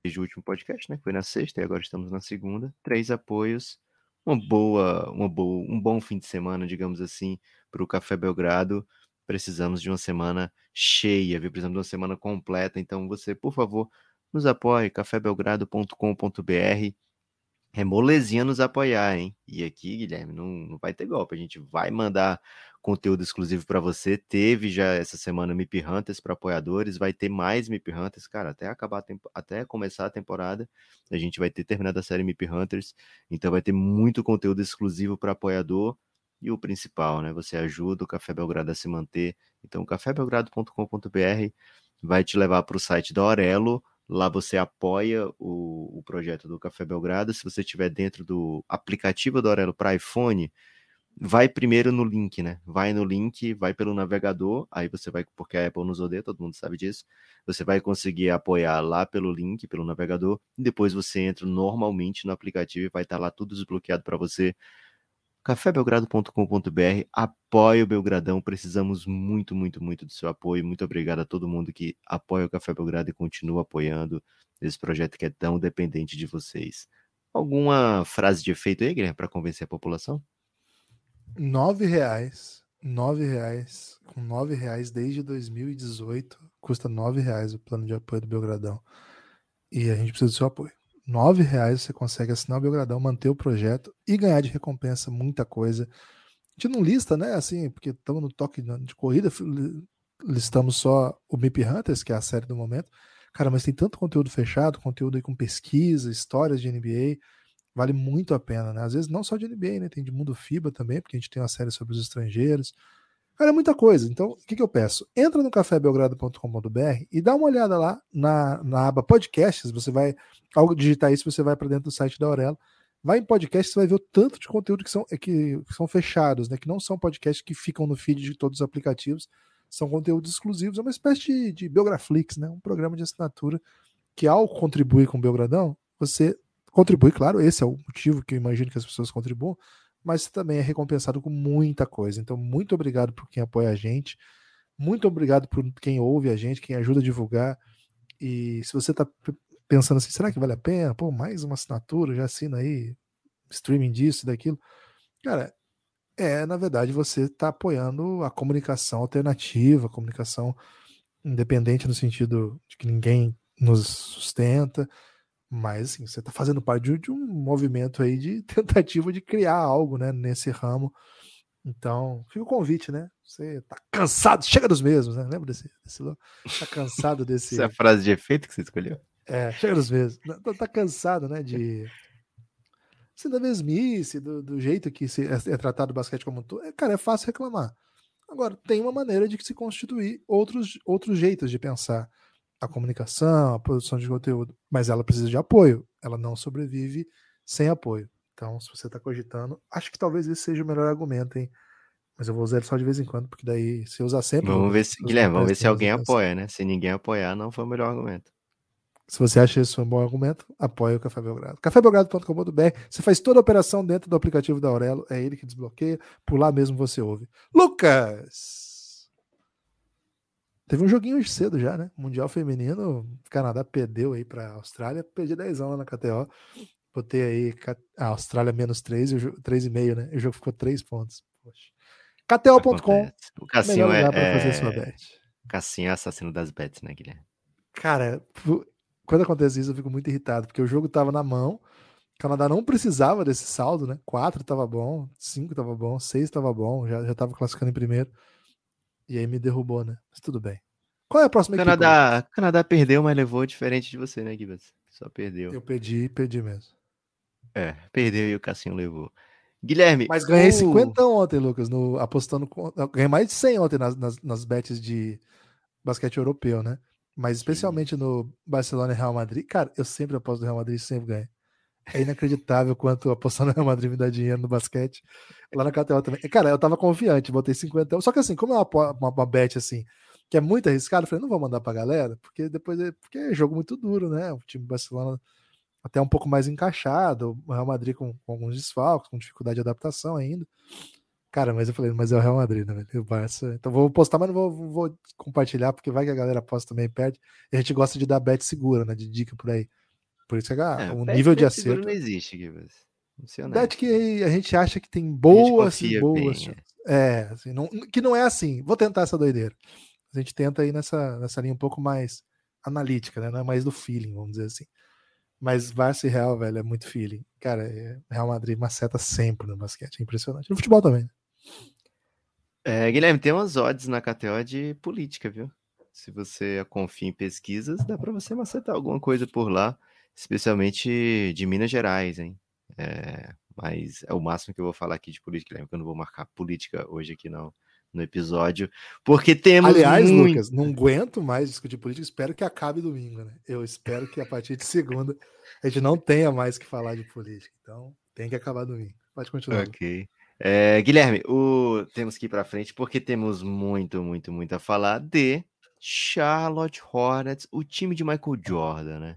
desde o último podcast, né? Foi na sexta e agora estamos na segunda. Três apoios, uma boa, uma boa, um bom fim de semana, digamos assim, para o Café Belgrado precisamos de uma semana cheia, viu? Precisamos de uma semana completa. Então, você, por favor, nos apoie, cafébelgrado.com.br. É molezinha nos apoiar, hein? E aqui, Guilherme, não, não vai ter golpe. A gente vai mandar conteúdo exclusivo para você. Teve já essa semana MIP Hunters para apoiadores, vai ter mais MIP Hunters, cara, até acabar até começar a temporada, a gente vai ter terminado a série MIP Hunters, então vai ter muito conteúdo exclusivo para apoiador. E o principal, né? Você ajuda o Café Belgrado a se manter. Então, cafébelgrado.com.br vai te levar para o site da Aurelo. Lá você apoia o, o, projeto do Café Belgrado. Se você estiver dentro do aplicativo da Aurelo para iPhone, vai primeiro no link, né? Vai no link, vai pelo navegador, aí você vai, porque a Apple nos odeia, todo mundo sabe disso. Você vai conseguir apoiar lá pelo link, pelo navegador, e depois você entra normalmente no aplicativo e vai estar lá tudo desbloqueado para você cafébelgrado.com.br, apoie o Belgradão, precisamos muito, muito, muito do seu apoio, muito obrigado a todo mundo que apoia o Café Belgrado e continua apoiando esse projeto que é tão dependente de vocês. Alguma frase de efeito aí, Guilherme, para convencer a população? Nove reais, nove reais, com nove reais desde 2018, custa nove reais o plano de apoio do Belgradão, e a gente precisa do seu apoio nove reais você consegue assinar o Belgradão, manter o projeto e ganhar de recompensa muita coisa. A gente não lista, né? Assim, porque estamos no toque de corrida, listamos só o MIP Hunters, que é a série do momento. Cara, mas tem tanto conteúdo fechado, conteúdo aí com pesquisa, histórias de NBA, vale muito a pena, né? Às vezes não só de NBA, né? Tem de mundo FIBA também, porque a gente tem uma série sobre os estrangeiros. Cara, é muita coisa. Então, o que, que eu peço? Entra no cafébelgrado.com.br e dá uma olhada lá na, na aba podcasts. Você vai, ao digitar isso, você vai para dentro do site da Aurelo. Vai em podcast, você vai ver o tanto de conteúdo que são, é que, que são fechados, né? Que não são podcasts que ficam no feed de todos os aplicativos. São conteúdos exclusivos. É uma espécie de, de Biograflix, né? Um programa de assinatura que, ao contribuir com o Belgradão, você contribui, claro, esse é o motivo que eu imagino que as pessoas contribuam, mas também é recompensado com muita coisa. Então, muito obrigado por quem apoia a gente, muito obrigado por quem ouve a gente, quem ajuda a divulgar. E se você está pensando assim, será que vale a pena? Pô, mais uma assinatura, já assina aí streaming disso, daquilo. Cara, é, na verdade, você está apoiando a comunicação alternativa, a comunicação independente no sentido de que ninguém nos sustenta, mas assim, você está fazendo parte de, um movimento aí de tentativa de criar algo né, nesse ramo. Então, fica o convite, né? Você tá cansado, chega dos mesmos, né? Lembra desse, desse Tá cansado desse. Essa é a frase de efeito que você escolheu? É, chega dos mesmos. Tá, tá cansado, né? De. Assim, da mesmice, do, do jeito que se, é, é tratado o basquete como um todo. É, cara, é fácil reclamar. Agora, tem uma maneira de se constituir outros, outros jeitos de pensar a comunicação, a produção de conteúdo, mas ela precisa de apoio. Ela não sobrevive sem apoio. Então, se você está cogitando, acho que talvez esse seja o melhor argumento, hein? Mas eu vou usar ele só de vez em quando, porque daí, se usar sempre. Vamos ver se, Guilherme, vamos ver se alguém apoia, né? Se ninguém apoiar, não foi o melhor argumento. Se você acha isso um bom argumento, apoie o Café Belgrado. cafébelgrado.com.br. Você faz toda a operação dentro do aplicativo da Aurelo. É ele que desbloqueia. Por lá mesmo você ouve. Lucas! Teve um joguinho hoje cedo já, né? Mundial Feminino. Canadá perdeu aí para a Austrália. Perdi 10 lá na KTO. Botei aí a Austrália menos 3, 3,5, né? E o jogo ficou 3 pontos. KTO.com. O Cassinho é, é... fazer sua bet. Cassinho é assassino das bets, né, Guilherme? Cara, quando acontece isso, eu fico muito irritado, porque o jogo tava na mão, o Canadá não precisava desse saldo, né? Quatro tava bom, cinco tava bom, seis tava bom, já, já tava classificando em primeiro. E aí me derrubou, né? Mas tudo bem. Qual é a próxima Canadá, equipe? Canadá perdeu, mas levou diferente de você, né, Gibbs? Só perdeu. Eu perdi, perdi mesmo. É, perdeu e o Cassinho levou. Guilherme. Mas ganhei uh... 50 ontem, Lucas, no, apostando. Ganhei mais de 100 ontem nas, nas, nas bets de basquete europeu, né? Mas especialmente no Barcelona e Real Madrid, cara, eu sempre aposto no Real Madrid e sempre ganho. É inacreditável quanto apostar no Real Madrid me dá dinheiro no basquete. Lá na KTO também. Cara, eu tava confiante, botei 50. Só que assim, como é uma, uma, uma bet assim, que é muito arriscado, eu falei, não vou mandar pra galera, porque depois é, porque é jogo muito duro, né? O time do Barcelona até um pouco mais encaixado, o Real Madrid com, com alguns desfalques, com dificuldade de adaptação ainda. Cara, mas eu falei, mas é o Real Madrid, né? O Barça. Então vou postar, mas não vou, vou, compartilhar, porque vai que a galera posta também perde. E a gente gosta de dar bet segura, né? De dica por aí. Por isso que é, o nível de acerto. não existe, Gibas. Bet que a gente acha que tem boas e boas. Bem, é, é assim, não, que não é assim. Vou tentar essa doideira. A gente tenta ir nessa, nessa linha um pouco mais analítica, né? Não é mais do feeling, vamos dizer assim. Mas Barça e Real, velho, é muito feeling. Cara, é, Real Madrid maceta sempre no basquete. É impressionante. No futebol também. É, Guilherme, tem umas odds na KTO de política, viu? Se você confia em pesquisas, dá para você macetar alguma coisa por lá, especialmente de Minas Gerais, hein? É, mas é o máximo que eu vou falar aqui de política, Guilherme, que eu não vou marcar política hoje aqui não, no episódio, porque temos. Aliás, muito... Lucas, não aguento mais discutir política, espero que acabe domingo, né? Eu espero que a partir de segunda a gente não tenha mais que falar de política. Então, tem que acabar domingo. Pode continuar. Ok. É, Guilherme, o... temos que ir para frente porque temos muito, muito, muito a falar de Charlotte Hornets, o time de Michael Jordan, né?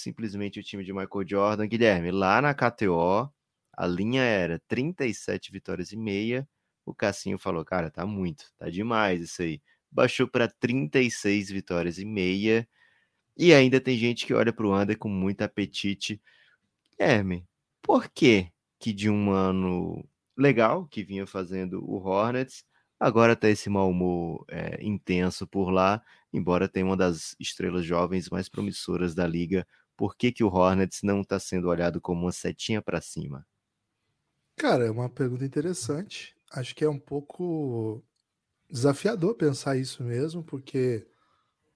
Simplesmente o time de Michael Jordan. Guilherme, lá na KTO, a linha era 37 vitórias e meia. O Cassinho falou, cara, tá muito, tá demais isso aí. Baixou para 36 vitórias e meia. E ainda tem gente que olha para o under com muito apetite. Guilherme, por que que de um ano legal que vinha fazendo o Hornets. Agora tá esse mau humor é, intenso por lá, embora tenha uma das estrelas jovens mais promissoras da liga. Por que, que o Hornets não está sendo olhado como uma setinha para cima? Cara, é uma pergunta interessante. Acho que é um pouco desafiador pensar isso mesmo, porque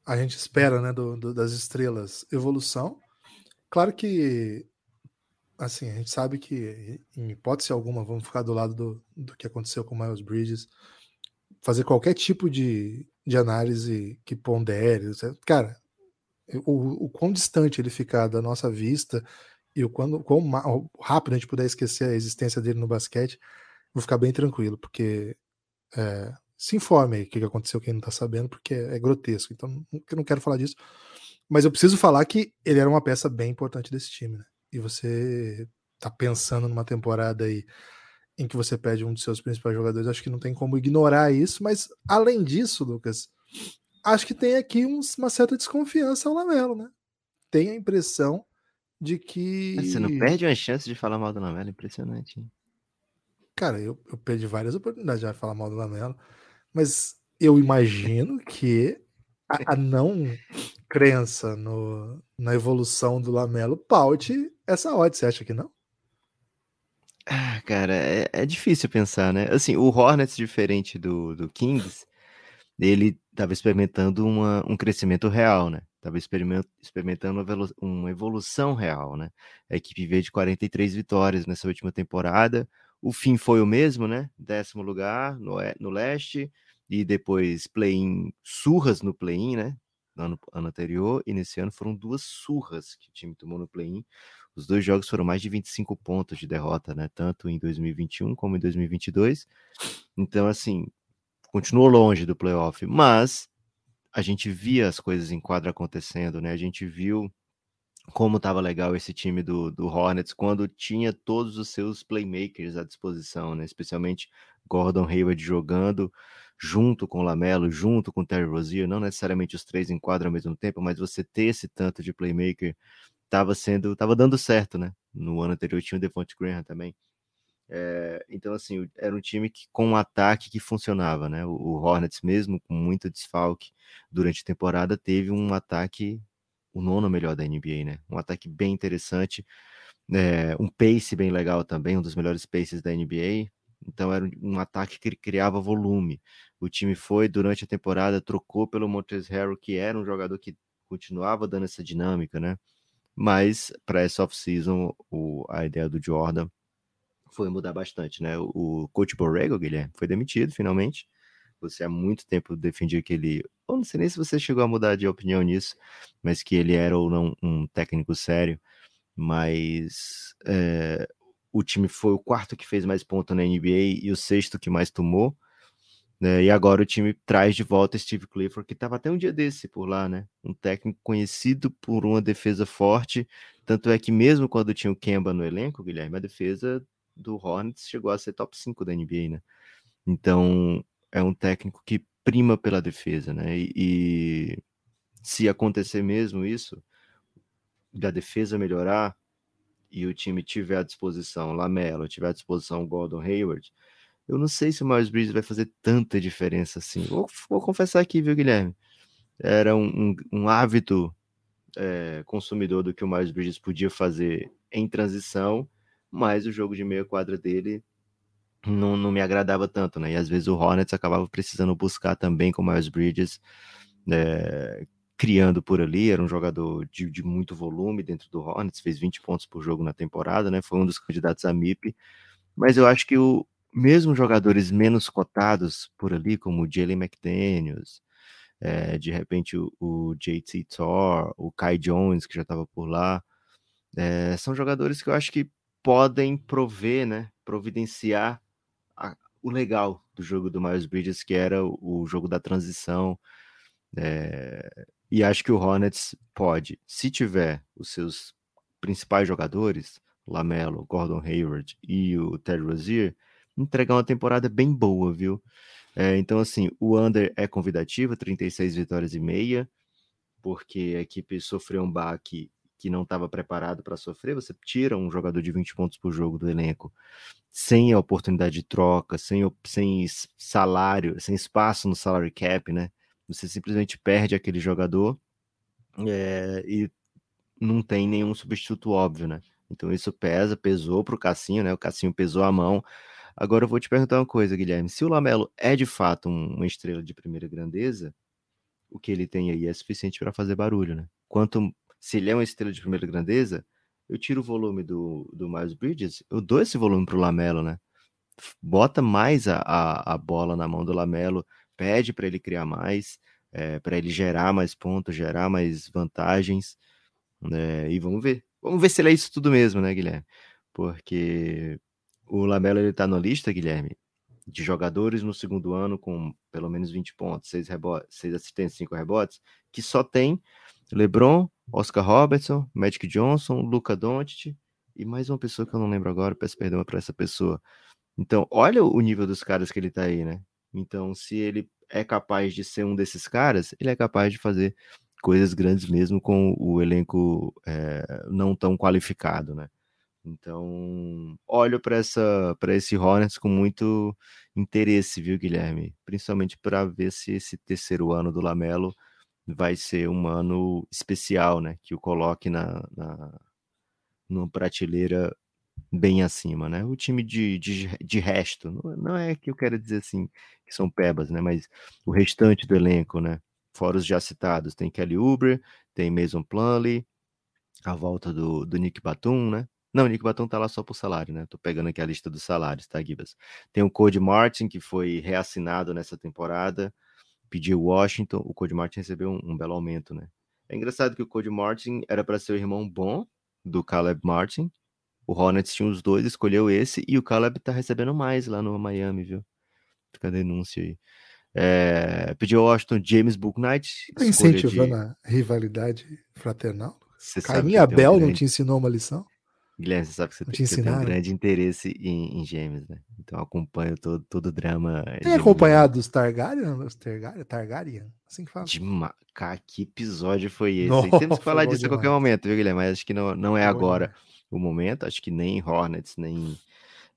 a gente espera, né, do, do, das estrelas evolução. Claro que assim, a gente sabe que, em hipótese alguma, vamos ficar do lado do, do que aconteceu com o Miles Bridges, fazer qualquer tipo de, de análise que pondere, cara, o, o quão distante ele ficar da nossa vista e o quão, quão rápido a gente puder esquecer a existência dele no basquete, vou ficar bem tranquilo, porque é, se informe aí o que aconteceu, quem não tá sabendo, porque é, é grotesco. Então, eu não quero falar disso. Mas eu preciso falar que ele era uma peça bem importante desse time, né? e você tá pensando numa temporada aí em que você perde um dos seus principais jogadores, acho que não tem como ignorar isso, mas além disso, Lucas, acho que tem aqui uma certa desconfiança ao Lamelo, né? Tem a impressão de que. Você não perde uma chance de falar mal do Lamelo, impressionante. Hein? Cara, eu, eu perdi várias oportunidades de falar mal do Lamelo, mas eu imagino que a, a não crença no, na evolução do Lamelo paute essa odd, você acha que não? Ah, cara, é, é, difícil pensar, né? Assim, o Hornets, diferente do, do Kings, ele estava experimentando uma, um crescimento real, né? Estava experimentando uma evolução real, né? A equipe veio de 43 vitórias nessa última temporada. O fim foi o mesmo, né? Décimo lugar no, no leste, e depois play-in, surras no play-in, né? No ano, ano anterior, e nesse ano foram duas surras que o time tomou no play-in. Os dois jogos foram mais de 25 pontos de derrota, né? Tanto em 2021 como em 2022. Então, assim, continuou longe do playoff, mas a gente via as coisas em quadra acontecendo, né? A gente viu como estava legal esse time do, do Hornets quando tinha todos os seus playmakers à disposição, né? Especialmente Gordon Hayward jogando junto com Lamelo, junto com Terry Rozier, não necessariamente os três em quadra ao mesmo tempo, mas você ter esse tanto de playmaker estava sendo, estava dando certo, né? No ano anterior tinha o Devontae Graham também. É, então, assim, era um time que, com um ataque que funcionava, né? O, Hornets, mesmo com muito desfalque durante a temporada, teve um ataque, o nono melhor da NBA, né? Um ataque bem interessante, é, um pace bem legal também, um dos melhores paces da NBA. Então, era um, ataque que criava volume. O time foi, durante a temporada, trocou pelo Montes Harrell, que era um jogador que continuava dando essa dinâmica, né? Mas para essa off-season, a ideia do Jordan foi mudar bastante, né? O, coach Borrego, Guilherme, foi demitido finalmente. Você há muito tempo defendia que ele. Eu não sei nem se você chegou a mudar de opinião nisso, mas que ele era ou não um técnico sério. Mas é, o time foi o quarto que fez mais pontos na NBA e o sexto que mais tomou. Né? E agora o time traz de volta Steve Clifford, que estava até um dia desse por lá, né? Um técnico conhecido por uma defesa forte. Tanto é que, mesmo quando tinha o Kemba no elenco, Guilherme, a defesa do Hornets chegou a ser top 5 da NBA, né? Então, é um técnico que prima pela defesa, né? E, e se acontecer mesmo isso, da defesa melhorar e o time tiver à disposição Lamelo, tiver à disposição Gordon Hayward, eu não sei se o Miles Bridges vai fazer tanta diferença assim. Vou, vou confessar aqui, viu, Guilherme? Era um, um, um hábito é, consumidor do que o Miles Bridges podia fazer em transição, mas o jogo de meia quadra dele não, não me agradava tanto, né? E às vezes o Hornets acabava precisando buscar também com o Miles Bridges, é, criando por ali. Era um jogador de, de muito volume dentro do Hornets, fez 20 pontos por jogo na temporada, né? Foi um dos candidatos a MIP. Mas eu acho que o, mesmo jogadores menos cotados por ali, como o Jalen McDaniels, é, de repente o, o JT Thor, o Kai Jones, que já estava por lá, é, são jogadores que eu acho que podem prover, né, providenciar a, o legal do jogo do Miles Bridges, que era o, o jogo da transição. É, e acho que o Hornets pode, se tiver os seus principais jogadores, Lamelo, Gordon Hayward e o Terry Rozier, entregar uma temporada bem boa, viu? É, então, assim, o under é convidativo, 36 vitórias e meia, porque a equipe sofreu um baque que não estava preparado para sofrer. Você tira um jogador de 20 pontos por jogo do elenco sem a oportunidade de troca, sem, sem salário, sem espaço no salary cap, né? Você simplesmente perde aquele jogador é, e não tem nenhum substituto óbvio, né? Então isso pesa, pesou para o Cassinho, né? O Cassinho pesou a mão. Agora eu vou te perguntar uma coisa, Guilherme. Se o Lamelo é de fato uma estrela de primeira grandeza, o que ele tem aí é suficiente para fazer barulho, né? Quanto se ele é uma estrela de primeira grandeza, eu tiro o volume do, do Miles Bridges, eu dou esse volume pro Lamelo, né? Bota mais a, a, a bola na mão do Lamelo, pede para ele criar mais, é, para ele gerar mais pontos, gerar mais vantagens, né? E vamos ver. Vamos ver se ele é isso tudo mesmo, né, Guilherme? Porque o Lamelo ele tá na lista, Guilherme, de jogadores no segundo ano com pelo menos 20 pontos, 6, rebotes, 6 assistências, 5 rebotes, que só tem LeBron, Oscar Robertson, Magic Johnson, Luca Doncic e mais uma pessoa que eu não lembro agora, peço perdão para essa pessoa. Então, olha o nível dos caras que ele tá aí, né? Então, se ele é capaz de ser um desses caras, ele é capaz de fazer coisas grandes mesmo com o elenco é, não tão qualificado, né? Então, olho para essa para esse Hornets com muito interesse, viu, Guilherme? Principalmente para ver se esse terceiro ano do Lamelo vai ser um ano especial, né? Que o coloque na, na numa prateleira bem acima, né? O time de, de, de resto, não, é que eu quero dizer assim que são pebas, né? Mas o restante do elenco, né? Fora os já citados, tem Kelly Uber, tem Mason Plumlee, a volta do, do Nick Batum, né? Não, o Nick Batum tá lá só por salário, né? Tô pegando aqui a lista dos salários, tá, Gibas? Tem o Cody Martin, que foi reassinado nessa temporada, pediu Washington, o Cody Martin recebeu um, um belo aumento, né? É engraçado que o Cody Martin era para ser o irmão bom do Caleb Martin, o Hornets tinha os dois, escolheu esse, e o Caleb tá recebendo mais lá no Miami, viu? Fica a denúncia aí. É, pediu Washington James Booknight. Tá incentivando de... a rivalidade fraternal? Caim Abel não te ensinou uma lição? Guilherme, você sabe que você, tem, você tem, um grande interesse em, em gêmeos, né? Então acompanho todo, todo o drama. Tem acompanhado os Targaryen? Os Targaryen? Targaryen? Assim que fala. De ma... Cara, que episódio foi esse? Nossa, Temos que falar disso demais. a qualquer momento, viu, Guilherme? Mas acho que não, não é agora o momento. Acho que nem Hornets, nem,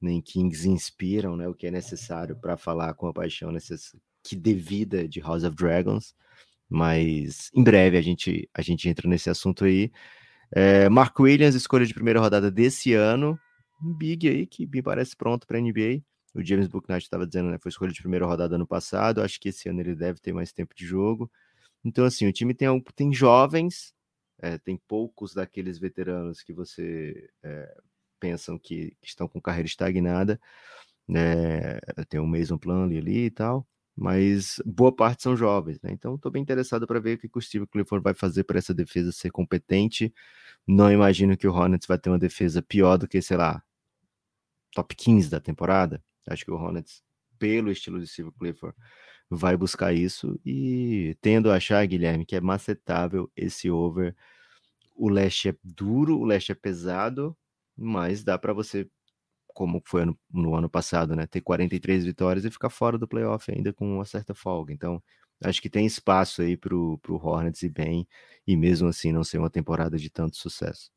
nem Kings inspiram né, o que é necessário para falar com a paixão necess... que devida de House of Dragons. Mas em breve a gente, a gente entra nesse assunto aí. É, Mark Williams, escolha de primeira rodada desse ano. Um big aí que me parece pronto para NBA. O James Booknight estava dizendo, né? Foi escolha de primeira rodada ano passado. Acho que esse ano ele deve ter mais tempo de jogo. Então, assim, o time tem, tem jovens, é, tem poucos daqueles veteranos que você é, pensam que, que, estão com carreira estagnada. Né? Tem o Mason Plumlee ali e tal mas boa parte são jovens, né? Então estou bem interessado para ver o que o Steve Clifford vai fazer para essa defesa ser competente. Não imagino que o Hornets vai ter uma defesa pior do que, sei lá, top 15 da temporada. Acho que o Hornets, pelo estilo de Steve Clifford, vai buscar isso e tendo a achar, Guilherme, que é macetável esse over. O leste é duro, o leste é pesado, mas dá para você como foi no, no, ano passado, né? Ter 43 vitórias e ficar fora do playoff ainda com uma certa folga. Então, acho que tem espaço aí para o Hornets ir bem e mesmo assim não ser uma temporada de tanto sucesso.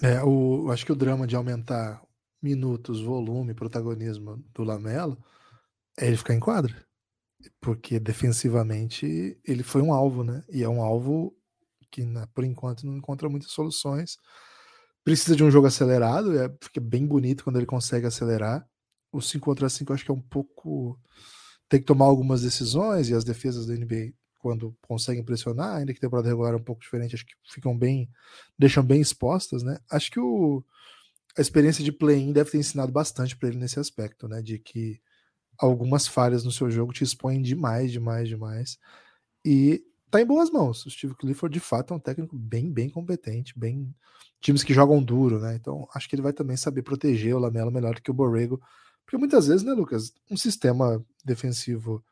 É, o, acho que o drama de aumentar minutos, volume, protagonismo do Lamelo é ele ficar em quadra. Porque defensivamente ele foi um alvo, né? E é um alvo que, por enquanto, não encontra muitas soluções precisa de um jogo acelerado, é, fica bem bonito quando ele consegue acelerar. O 5 contra 5 acho que é um pouco. Tem que tomar algumas decisões, e as defesas da NBA, quando conseguem pressionar, ainda que a temporada regular é um pouco diferente, acho que ficam bem. deixam bem expostas, né? Acho que o, a experiência de play-in deve ter ensinado bastante para ele nesse aspecto, né? De que algumas falhas no seu jogo te expõem demais, demais, demais. E tá em boas mãos. O Steve Clifford, de fato, é um técnico bem, bem competente, bem times que jogam duro, né? Então acho que ele vai também saber proteger o Lamelo melhor do que o Borrego, porque muitas vezes, né, Lucas, um sistema defensivo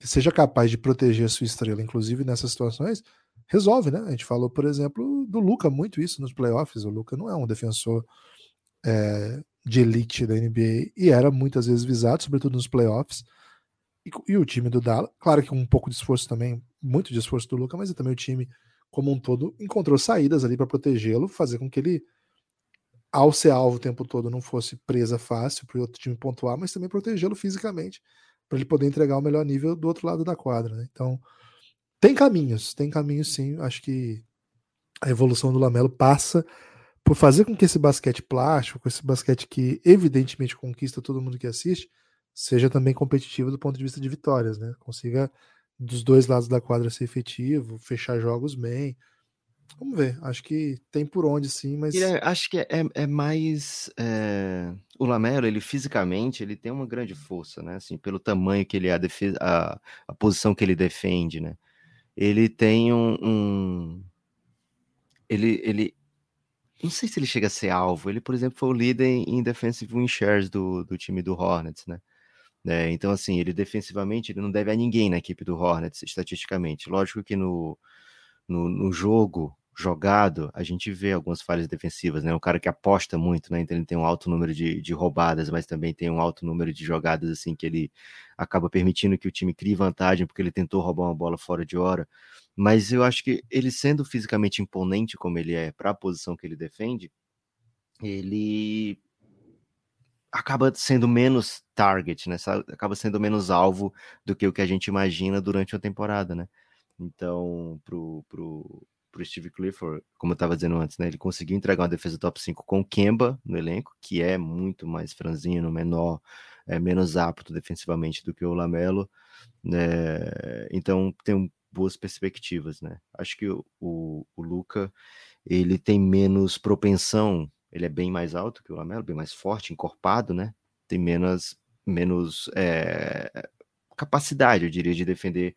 que seja capaz de proteger a sua estrela, inclusive nessas situações, resolve, né? A gente falou, por exemplo, do Luca muito isso nos playoffs. O Luca não é um defensor é, de elite da NBA e era muitas vezes visado, sobretudo nos playoffs. E, e o time do Dallas, claro que um pouco de esforço também, muito de esforço do Luca, mas é também o time como um todo, encontrou saídas ali para protegê-lo, fazer com que ele, ao ser alvo o tempo todo, não fosse presa fácil para o outro time pontuar, mas também protegê-lo fisicamente, para ele poder entregar o melhor nível do outro lado da quadra. Né? Então, tem caminhos, tem caminhos sim. Acho que a evolução do Lamelo passa por fazer com que esse basquete plástico, esse basquete que evidentemente conquista todo mundo que assiste, seja também competitivo do ponto de vista de vitórias, né? Consiga dos dois lados da quadra ser efetivo, fechar jogos bem. Vamos ver, acho que tem por onde sim, mas. É, acho que é, é mais. É... O Lamelo, ele fisicamente, ele tem uma grande força, né? Assim, pelo tamanho que ele é, a, defesa, a, a posição que ele defende, né? Ele tem um. um... Ele, ele. Não sei se ele chega a ser alvo. Ele, por exemplo, foi o líder em, defensive win shares do, do time do Hornets, né? É, então, assim, ele defensivamente ele não deve a ninguém na equipe do Hornets, estatisticamente. Lógico que no, no, no jogo jogado, a gente vê algumas falhas defensivas, né? Um cara que aposta muito, né? Então ele tem um alto número de, de roubadas, mas também tem um alto número de jogadas, assim, que ele acaba permitindo que o time crie vantagem, porque ele tentou roubar uma bola fora de hora. Mas eu acho que ele sendo fisicamente imponente como ele é para a posição que ele defende, ele acaba sendo menos target, né? Acaba sendo menos alvo do que o que a gente imagina durante a temporada, né? Então, pro, pro, pro Steve Clifford, como eu estava dizendo antes, né? Ele conseguiu entregar uma defesa top 5 com Kemba no elenco, que é muito mais franzino, menor, é menos apto defensivamente do que o Lamelo. Né? Então, tem boas perspectivas, né? Acho que o, o, o Luca, ele tem menos propensão ele é bem mais alto que o Lamelo, bem mais forte, encorpado, né? Tem menos, menos é, capacidade, eu diria, de defender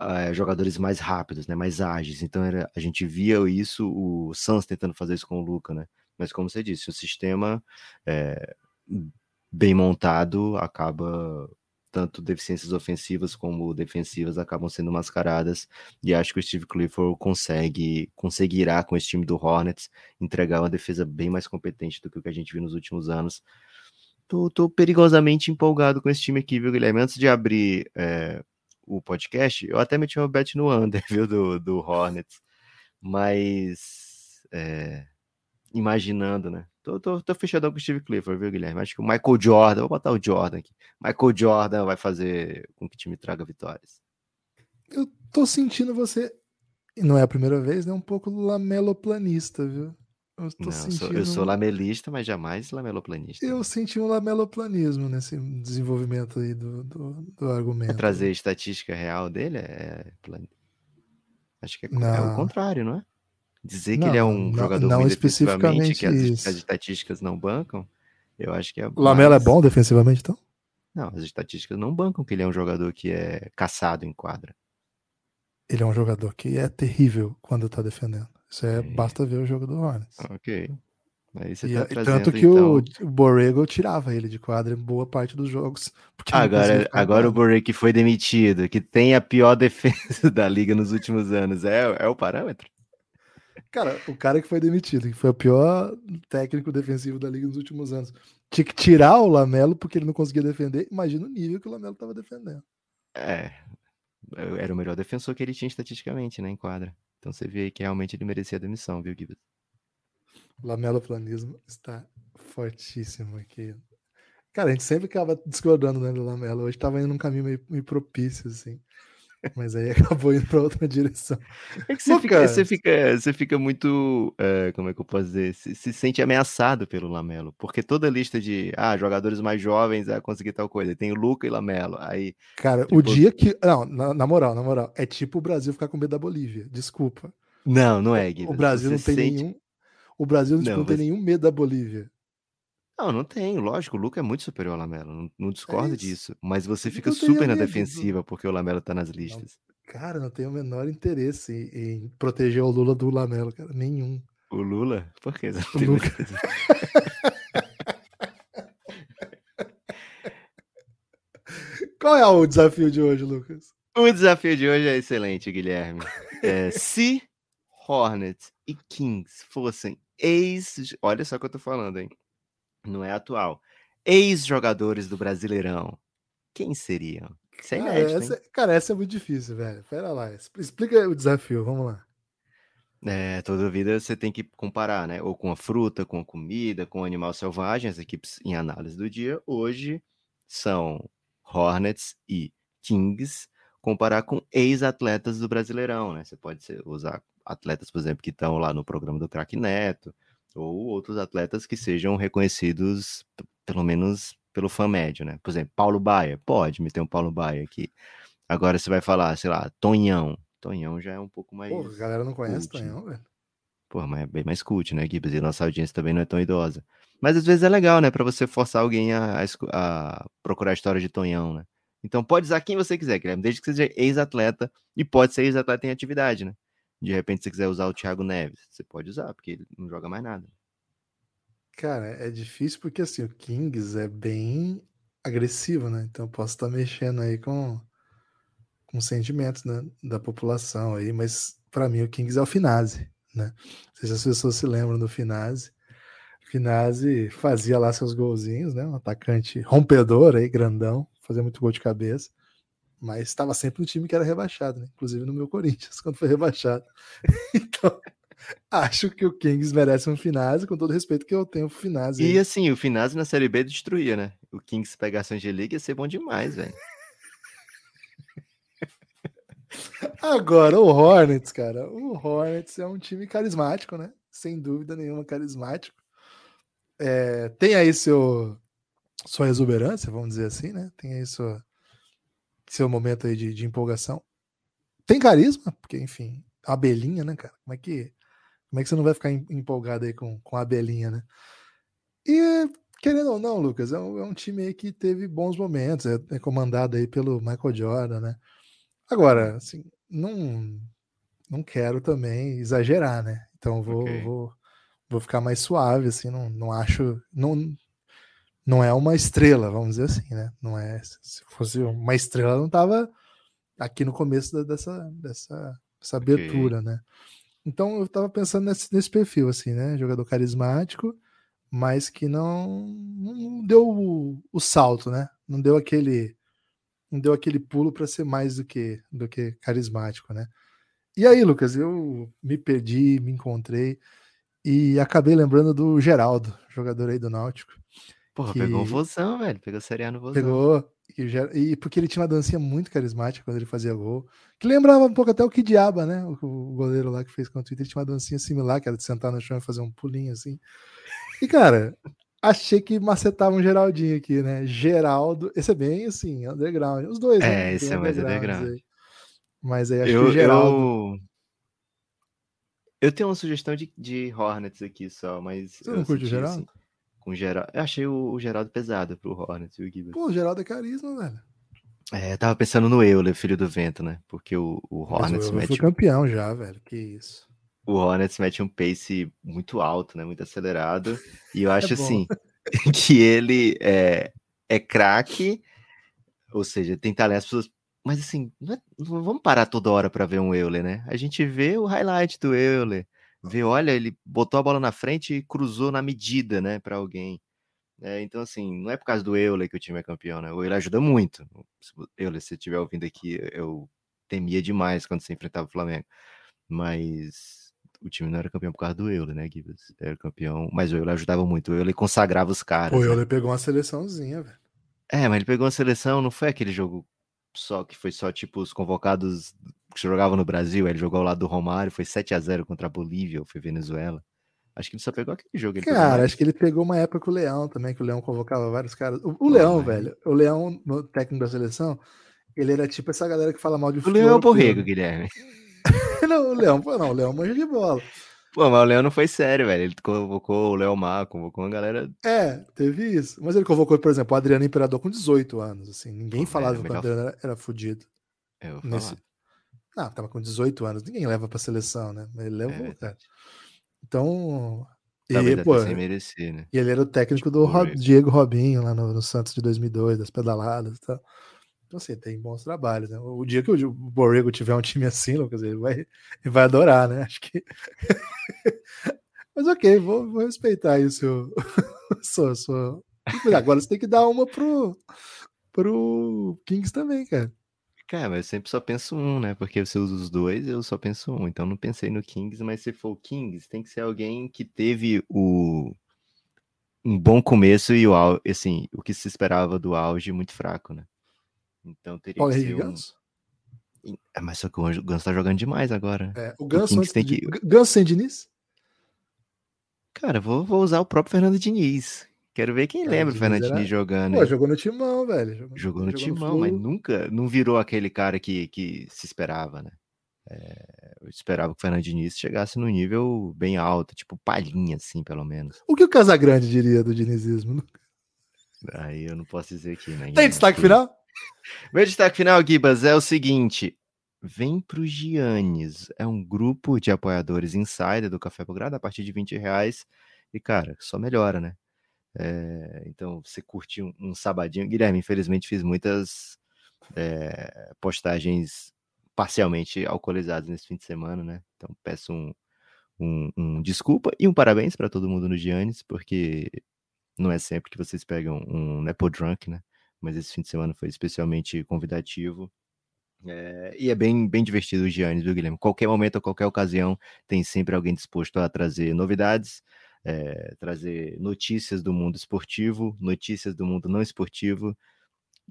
é, jogadores mais rápidos, né? Mais ágeis. Então era, a gente via isso, o Suns tentando fazer isso com o Luca, né? Mas como você disse, o sistema é, bem montado acaba tanto deficiências ofensivas como defensivas acabam sendo mascaradas e acho que o Steve Clifford consegue conseguirá com esse time do Hornets entregar uma defesa bem mais competente do que o que a gente viu nos últimos anos. Tô, tô perigosamente empolgado com esse time aqui, viu, Guilherme? Antes de abrir é, o podcast, eu até meti uma bet no under, viu, do, do Hornets, mas é, imaginando, né? Tô, tô, tô fechadão com o Steve Clifford, viu, Guilherme? Acho que o Michael Jordan, vou botar o Jordan aqui. Michael Jordan vai fazer com que o time traga vitórias. Eu tô sentindo você, e não é a primeira vez, né? Um pouco lameloplanista, viu? Eu, não, sentindo... sou, eu sou lamelista, mas jamais lameloplanista. Eu senti um lameloplanismo nesse desenvolvimento aí do, do, do argumento. Pra trazer estatística real dele é. Acho que é, é o contrário, não é? Dizer não, que ele é um não, jogador não especificamente que as, as, estatísticas não bancam, eu acho que é. Lamela é bom defensivamente, então? Não, as estatísticas não bancam que ele é um jogador que é caçado em quadra. Ele é um jogador que é terrível quando tá defendendo. Isso é, basta ver o jogo do Hornets. Ok. Aí você e, tá trazendo, tanto que então... o Borrego tirava ele de quadra em boa parte dos jogos. Agora, agora o Borrego que foi demitido, que tem a pior defesa da liga nos últimos anos, é, é o parâmetro? Cara, o cara que foi demitido, que foi o pior técnico defensivo da liga nos últimos anos, tinha que tirar o Lamelo porque ele não conseguia defender. Imagina o nível que o Lamelo estava defendendo. É, era o melhor defensor que ele tinha estatisticamente, né, em quadra. Então você vê aí que realmente ele merecia a demissão, viu, Gibbs? O Lamelo planismo está fortíssimo aqui. Cara, a gente sempre acaba discordando né, do Lamelo. Hoje estava indo num caminho meio, meio propício, assim. Mas aí acabou indo para outra direção. É que você, fica, você, fica, você fica muito. É, como é que eu posso dizer? Se, se, sente ameaçado pelo Lamelo. Porque toda lista de ah, jogadores mais jovens a conseguir tal coisa. Tem o Luca e Lamelo. Aí. Cara, tipo... o dia que. Não, na, na, moral, na moral. É tipo o Brasil ficar com medo da Bolívia. Desculpa. Não, não é, Guilherme. O Brasil não tem sente... nenhum. O Brasil tipo, não, não tem nenhum medo da Bolívia. Não, não tem, lógico, o Luca é muito superior ao Lamelo, não, não discordo é disso. Mas você fica super na defensiva porque o Lamelo tá nas listas. Não, cara, não tenho o menor interesse em, em, proteger o Lula do Lamelo, cara, nenhum. O Lula? Por que? O Luca. Qual é o desafio de hoje, Lucas? O desafio de hoje é excelente, Guilherme. É, se Hornets e Kings fossem ex. Olha só o que eu tô falando, hein? Não é atual. Ex-jogadores do Brasileirão. Quem seriam? Isso é inédito, essa, cara, essa é muito difícil, velho. Pera lá. Explica o desafio, vamos lá. É, toda vida você tem que comparar, né? Ou com a fruta, com a comida, com o animal selvagem, as equipes em análise do dia. Hoje são Hornets e Kings, comparar com ex-atletas do Brasileirão, né? Você pode usar atletas, por exemplo, que estão lá no programa do Crack Neto, ou outros atletas que sejam reconhecidos, pelo menos pelo fã médio, né? Por exemplo, Paulo Baia, pode meter um Paulo Baia aqui. Agora você vai falar, sei lá, Tonhão. Tonhão já é um pouco mais. Pô, a galera não conhece cult, Tonhão, velho. Pô, mas é bem mais cult, né, Gibbs? E nossa audiência também não é tão idosa. Mas às vezes é legal, né, para você forçar alguém a, a, procurar a história de Tonhão, né? Então pode usar quem você quiser, Guilherme, desde que seja ex-atleta e pode ser ex-atleta em atividade, né? De repente você quiser usar o Thiago Neves, você pode usar, porque ele não joga mais nada. Cara, é difícil porque assim, o Kings é bem agressivo, né? Então posso estar mexendo aí com, com sentimentos né, da população aí, mas para mim o Kings é o Finazzi. né? Não sei se as pessoas se lembram do Finazzi. Finazzi fazia lá seus golzinhos, né? Um atacante rompedor aí, grandão, fazia muito gol de cabeça, mas estava sempre no time que era rebaixado, né? Inclusive no meu Corinthians, quando foi rebaixado. então, acho que o Kings merece um Finazzi, com todo respeito que eu tenho pro Finazzi. E assim, o Finazzi na Série B destruía, né? O Kings pegasse a Angelique ia ser bom demais, velho. Agora, o Hornets, cara. O Hornets é um time carismático, né? Sem dúvida nenhuma, carismático. É, tem aí seu, sua exuberância, vamos dizer assim, né? Tem aí sua, seu momento aí de, de empolgação. Tem carisma, porque, enfim, a abelhinha, né, cara? Como é que, como é que você não vai ficar empolgado aí com, com a abelhinha, né? E, querendo ou não, Lucas, é um, é um time aí que teve bons momentos, é, é comandado aí pelo Michael Jordan, né? Agora, assim, não, não quero também exagerar, né? Então vou, okay. vou, vou ficar mais suave, assim, não, não acho. Não, não é uma estrela, vamos dizer assim, né? Não é. Se fosse uma estrela, não tava aqui no começo dessa, dessa, dessa abertura, okay. né? Então eu tava pensando nesse, nesse perfil, assim, né? Jogador carismático, mas que não, não deu o, o salto, né? Não deu aquele não deu aquele pulo para ser mais do que do que carismático, né? E aí, Lucas, eu me perdi, me encontrei e acabei lembrando do Geraldo, jogador aí do Náutico. Porra, que... pegou o vozão, velho. Pegou seriano vozão. Pegou. E, e, porque ele tinha uma dancinha muito carismática quando ele fazia gol. Que lembrava um pouco até o que diaba, né? O, o, goleiro lá que fez contra o Twitter tinha uma dancinha similar, que era de sentar no chão e fazer um pulinho assim. E, cara, achei que macetava um Geraldinho aqui, né? Geraldo, esse é bem assim, underground. Os dois, é, né? esse é mais underground. Aí. Mas aí acho eu, que o Geraldo. Eu... eu tenho uma sugestão de, de Hornets aqui só, mas. Você não curte o Geraldo? Assim, com Geraldo. Eu achei o, o Geraldo pesado pro Hornets, o Gibbs. Pô, o Geraldo é carisma, velho. É, eu tava pensando no Euler, filho do vento, né? Porque o, o Hornets Mas o mete. campeão já, velho. Que isso o Hornets mete um pace muito alto, né? Muito acelerado. E eu é acho é assim que ele é, é craque, ou seja, tem talento. As pessoas, mas assim, não, é, não vamos parar toda hora para ver um Euler, né? A gente vê o highlight do Euler, vê, olha, ele botou a bola na frente e cruzou na medida, né, para alguém. É, então, assim, não é por causa do Euler que o time é campeão, né? O Euler ajuda muito. Euler, se você estiver ouvindo aqui, eu temia demais quando você enfrentava o Flamengo. Mas o time não era campeão por causa do Euler, né, Gibbs? Era campeão, mas o Euler ajudava muito. O Euler consagrava os caras. o né? Euler né? pegou uma seleçãozinha, velho. É, mas ele pegou uma seleção, não foi aquele jogo só que foi só tipo os convocados que jogavam no Brasil. Ele jogou ao lado do Romário, foi 7 a 0 contra a Bolívia, ou foi Venezuela. Acho que ele só pegou aquele jogo. Cara, acho que ele pegou uma época com o Leão também, que o Leão convocava vários caras. O, o Leão, velho, o Leão, no técnico da seleção, ele era tipo essa galera que fala mal de futebol. O Leão é o Borrego, Guilherme. não, o Leão, pô, não, o Leão manja de bola. Pô, mas o Leão não foi sério, velho. Ele convocou o Léo Mar, convocou uma galera. É, teve isso. Mas ele convocou, por exemplo, o Adriano Imperador com 18 anos. Assim, ninguém Pô, falava que o Adriano era, era fudido. Eu Nesse... Não, tava com 18 anos. Ninguém leva pra seleção, né? Ele levou, é cara. Então. e, pô, sem merecer, né? E ele era o técnico do Rob, Diego Robinho lá no, no Santos de 2002, das pedaladas e tal. Então, assim, tem bons trabalhos, né? O dia que o Borrego tiver um time assim, Lucas, ele vai, ele vai adorar, né? Acho que. Mas ok, vou, vou respeitar aí o seu. sua, sua... Agora você tem que dar uma pro, pro Kings também, cara. Cara, mas eu sempre só penso um, né? Porque você usa os dois, eu só penso um. Então não pensei no Kings, mas se for o Kings, tem que ser alguém que teve o um bom começo e o assim, o que se esperava do auge muito fraco, né? Então teria Olha que ser um... É, mas só que o Ganso tá jogando demais agora. É, o Ganso, o tem que... Ganso sem Diniz? Cara, vou, vou usar o próprio Fernando Diniz. Quero ver quem lembra o Fernando Diniz jogando. Pô, jogou no timão, velho. Jogou, jogou no jogou timão, no mas nunca, não virou aquele cara que, que se esperava, né? É, eu esperava que o Fernando Diniz chegasse no nível bem alto, tipo palhinha, assim, pelo menos. O que o Casagrande diria do dinizismo? Aí eu não posso dizer aqui, né? Tem destaque final? Meu destaque final, Gibas, é o seguinte. Vem pro Giannis. É um grupo de apoiadores insider do Café Belgrado a partir de 20 reais. E, cara, só melhora, né? É, então, você curte um, um, sabadinho. Guilherme, infelizmente, fiz muitas é, postagens parcialmente alcoolizadas nesse fim de semana, né? Então, peço um, um, um desculpa e um parabéns para todo mundo no Giannis, porque não é sempre que vocês pegam um Nepo Drunk, né? Mas esse fim de semana foi especialmente convidativo. É, e é bem, bem divertido o Giannis, viu, Guilherme? Qualquer momento, qualquer ocasião, tem sempre alguém disposto a trazer novidades, é, trazer notícias do mundo esportivo, notícias do mundo não esportivo,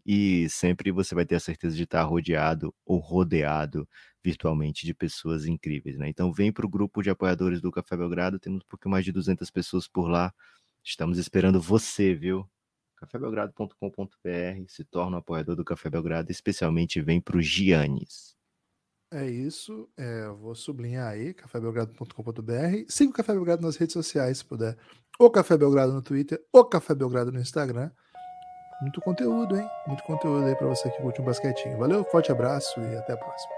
e sempre você vai ter a certeza de estar rodeado ou rodeado virtualmente de pessoas incríveis, né? Então vem para o grupo de apoiadores do Café Belgrado, temos um pouco mais de 200 pessoas por lá, estamos esperando você, viu? cafébelgrado.com.br, se torna um apoiador do Café Belgrado, especialmente vem para o Giannis. É isso, é, vou sublinhar aí, cafébelgrado.com.br. Siga o Café Belgrado nas redes sociais, se puder. O Café Belgrado no Twitter, o Café Belgrado no Instagram. Muito conteúdo, hein? Muito conteúdo aí para você que curte um basquetinho. Valeu, forte abraço e até a próxima.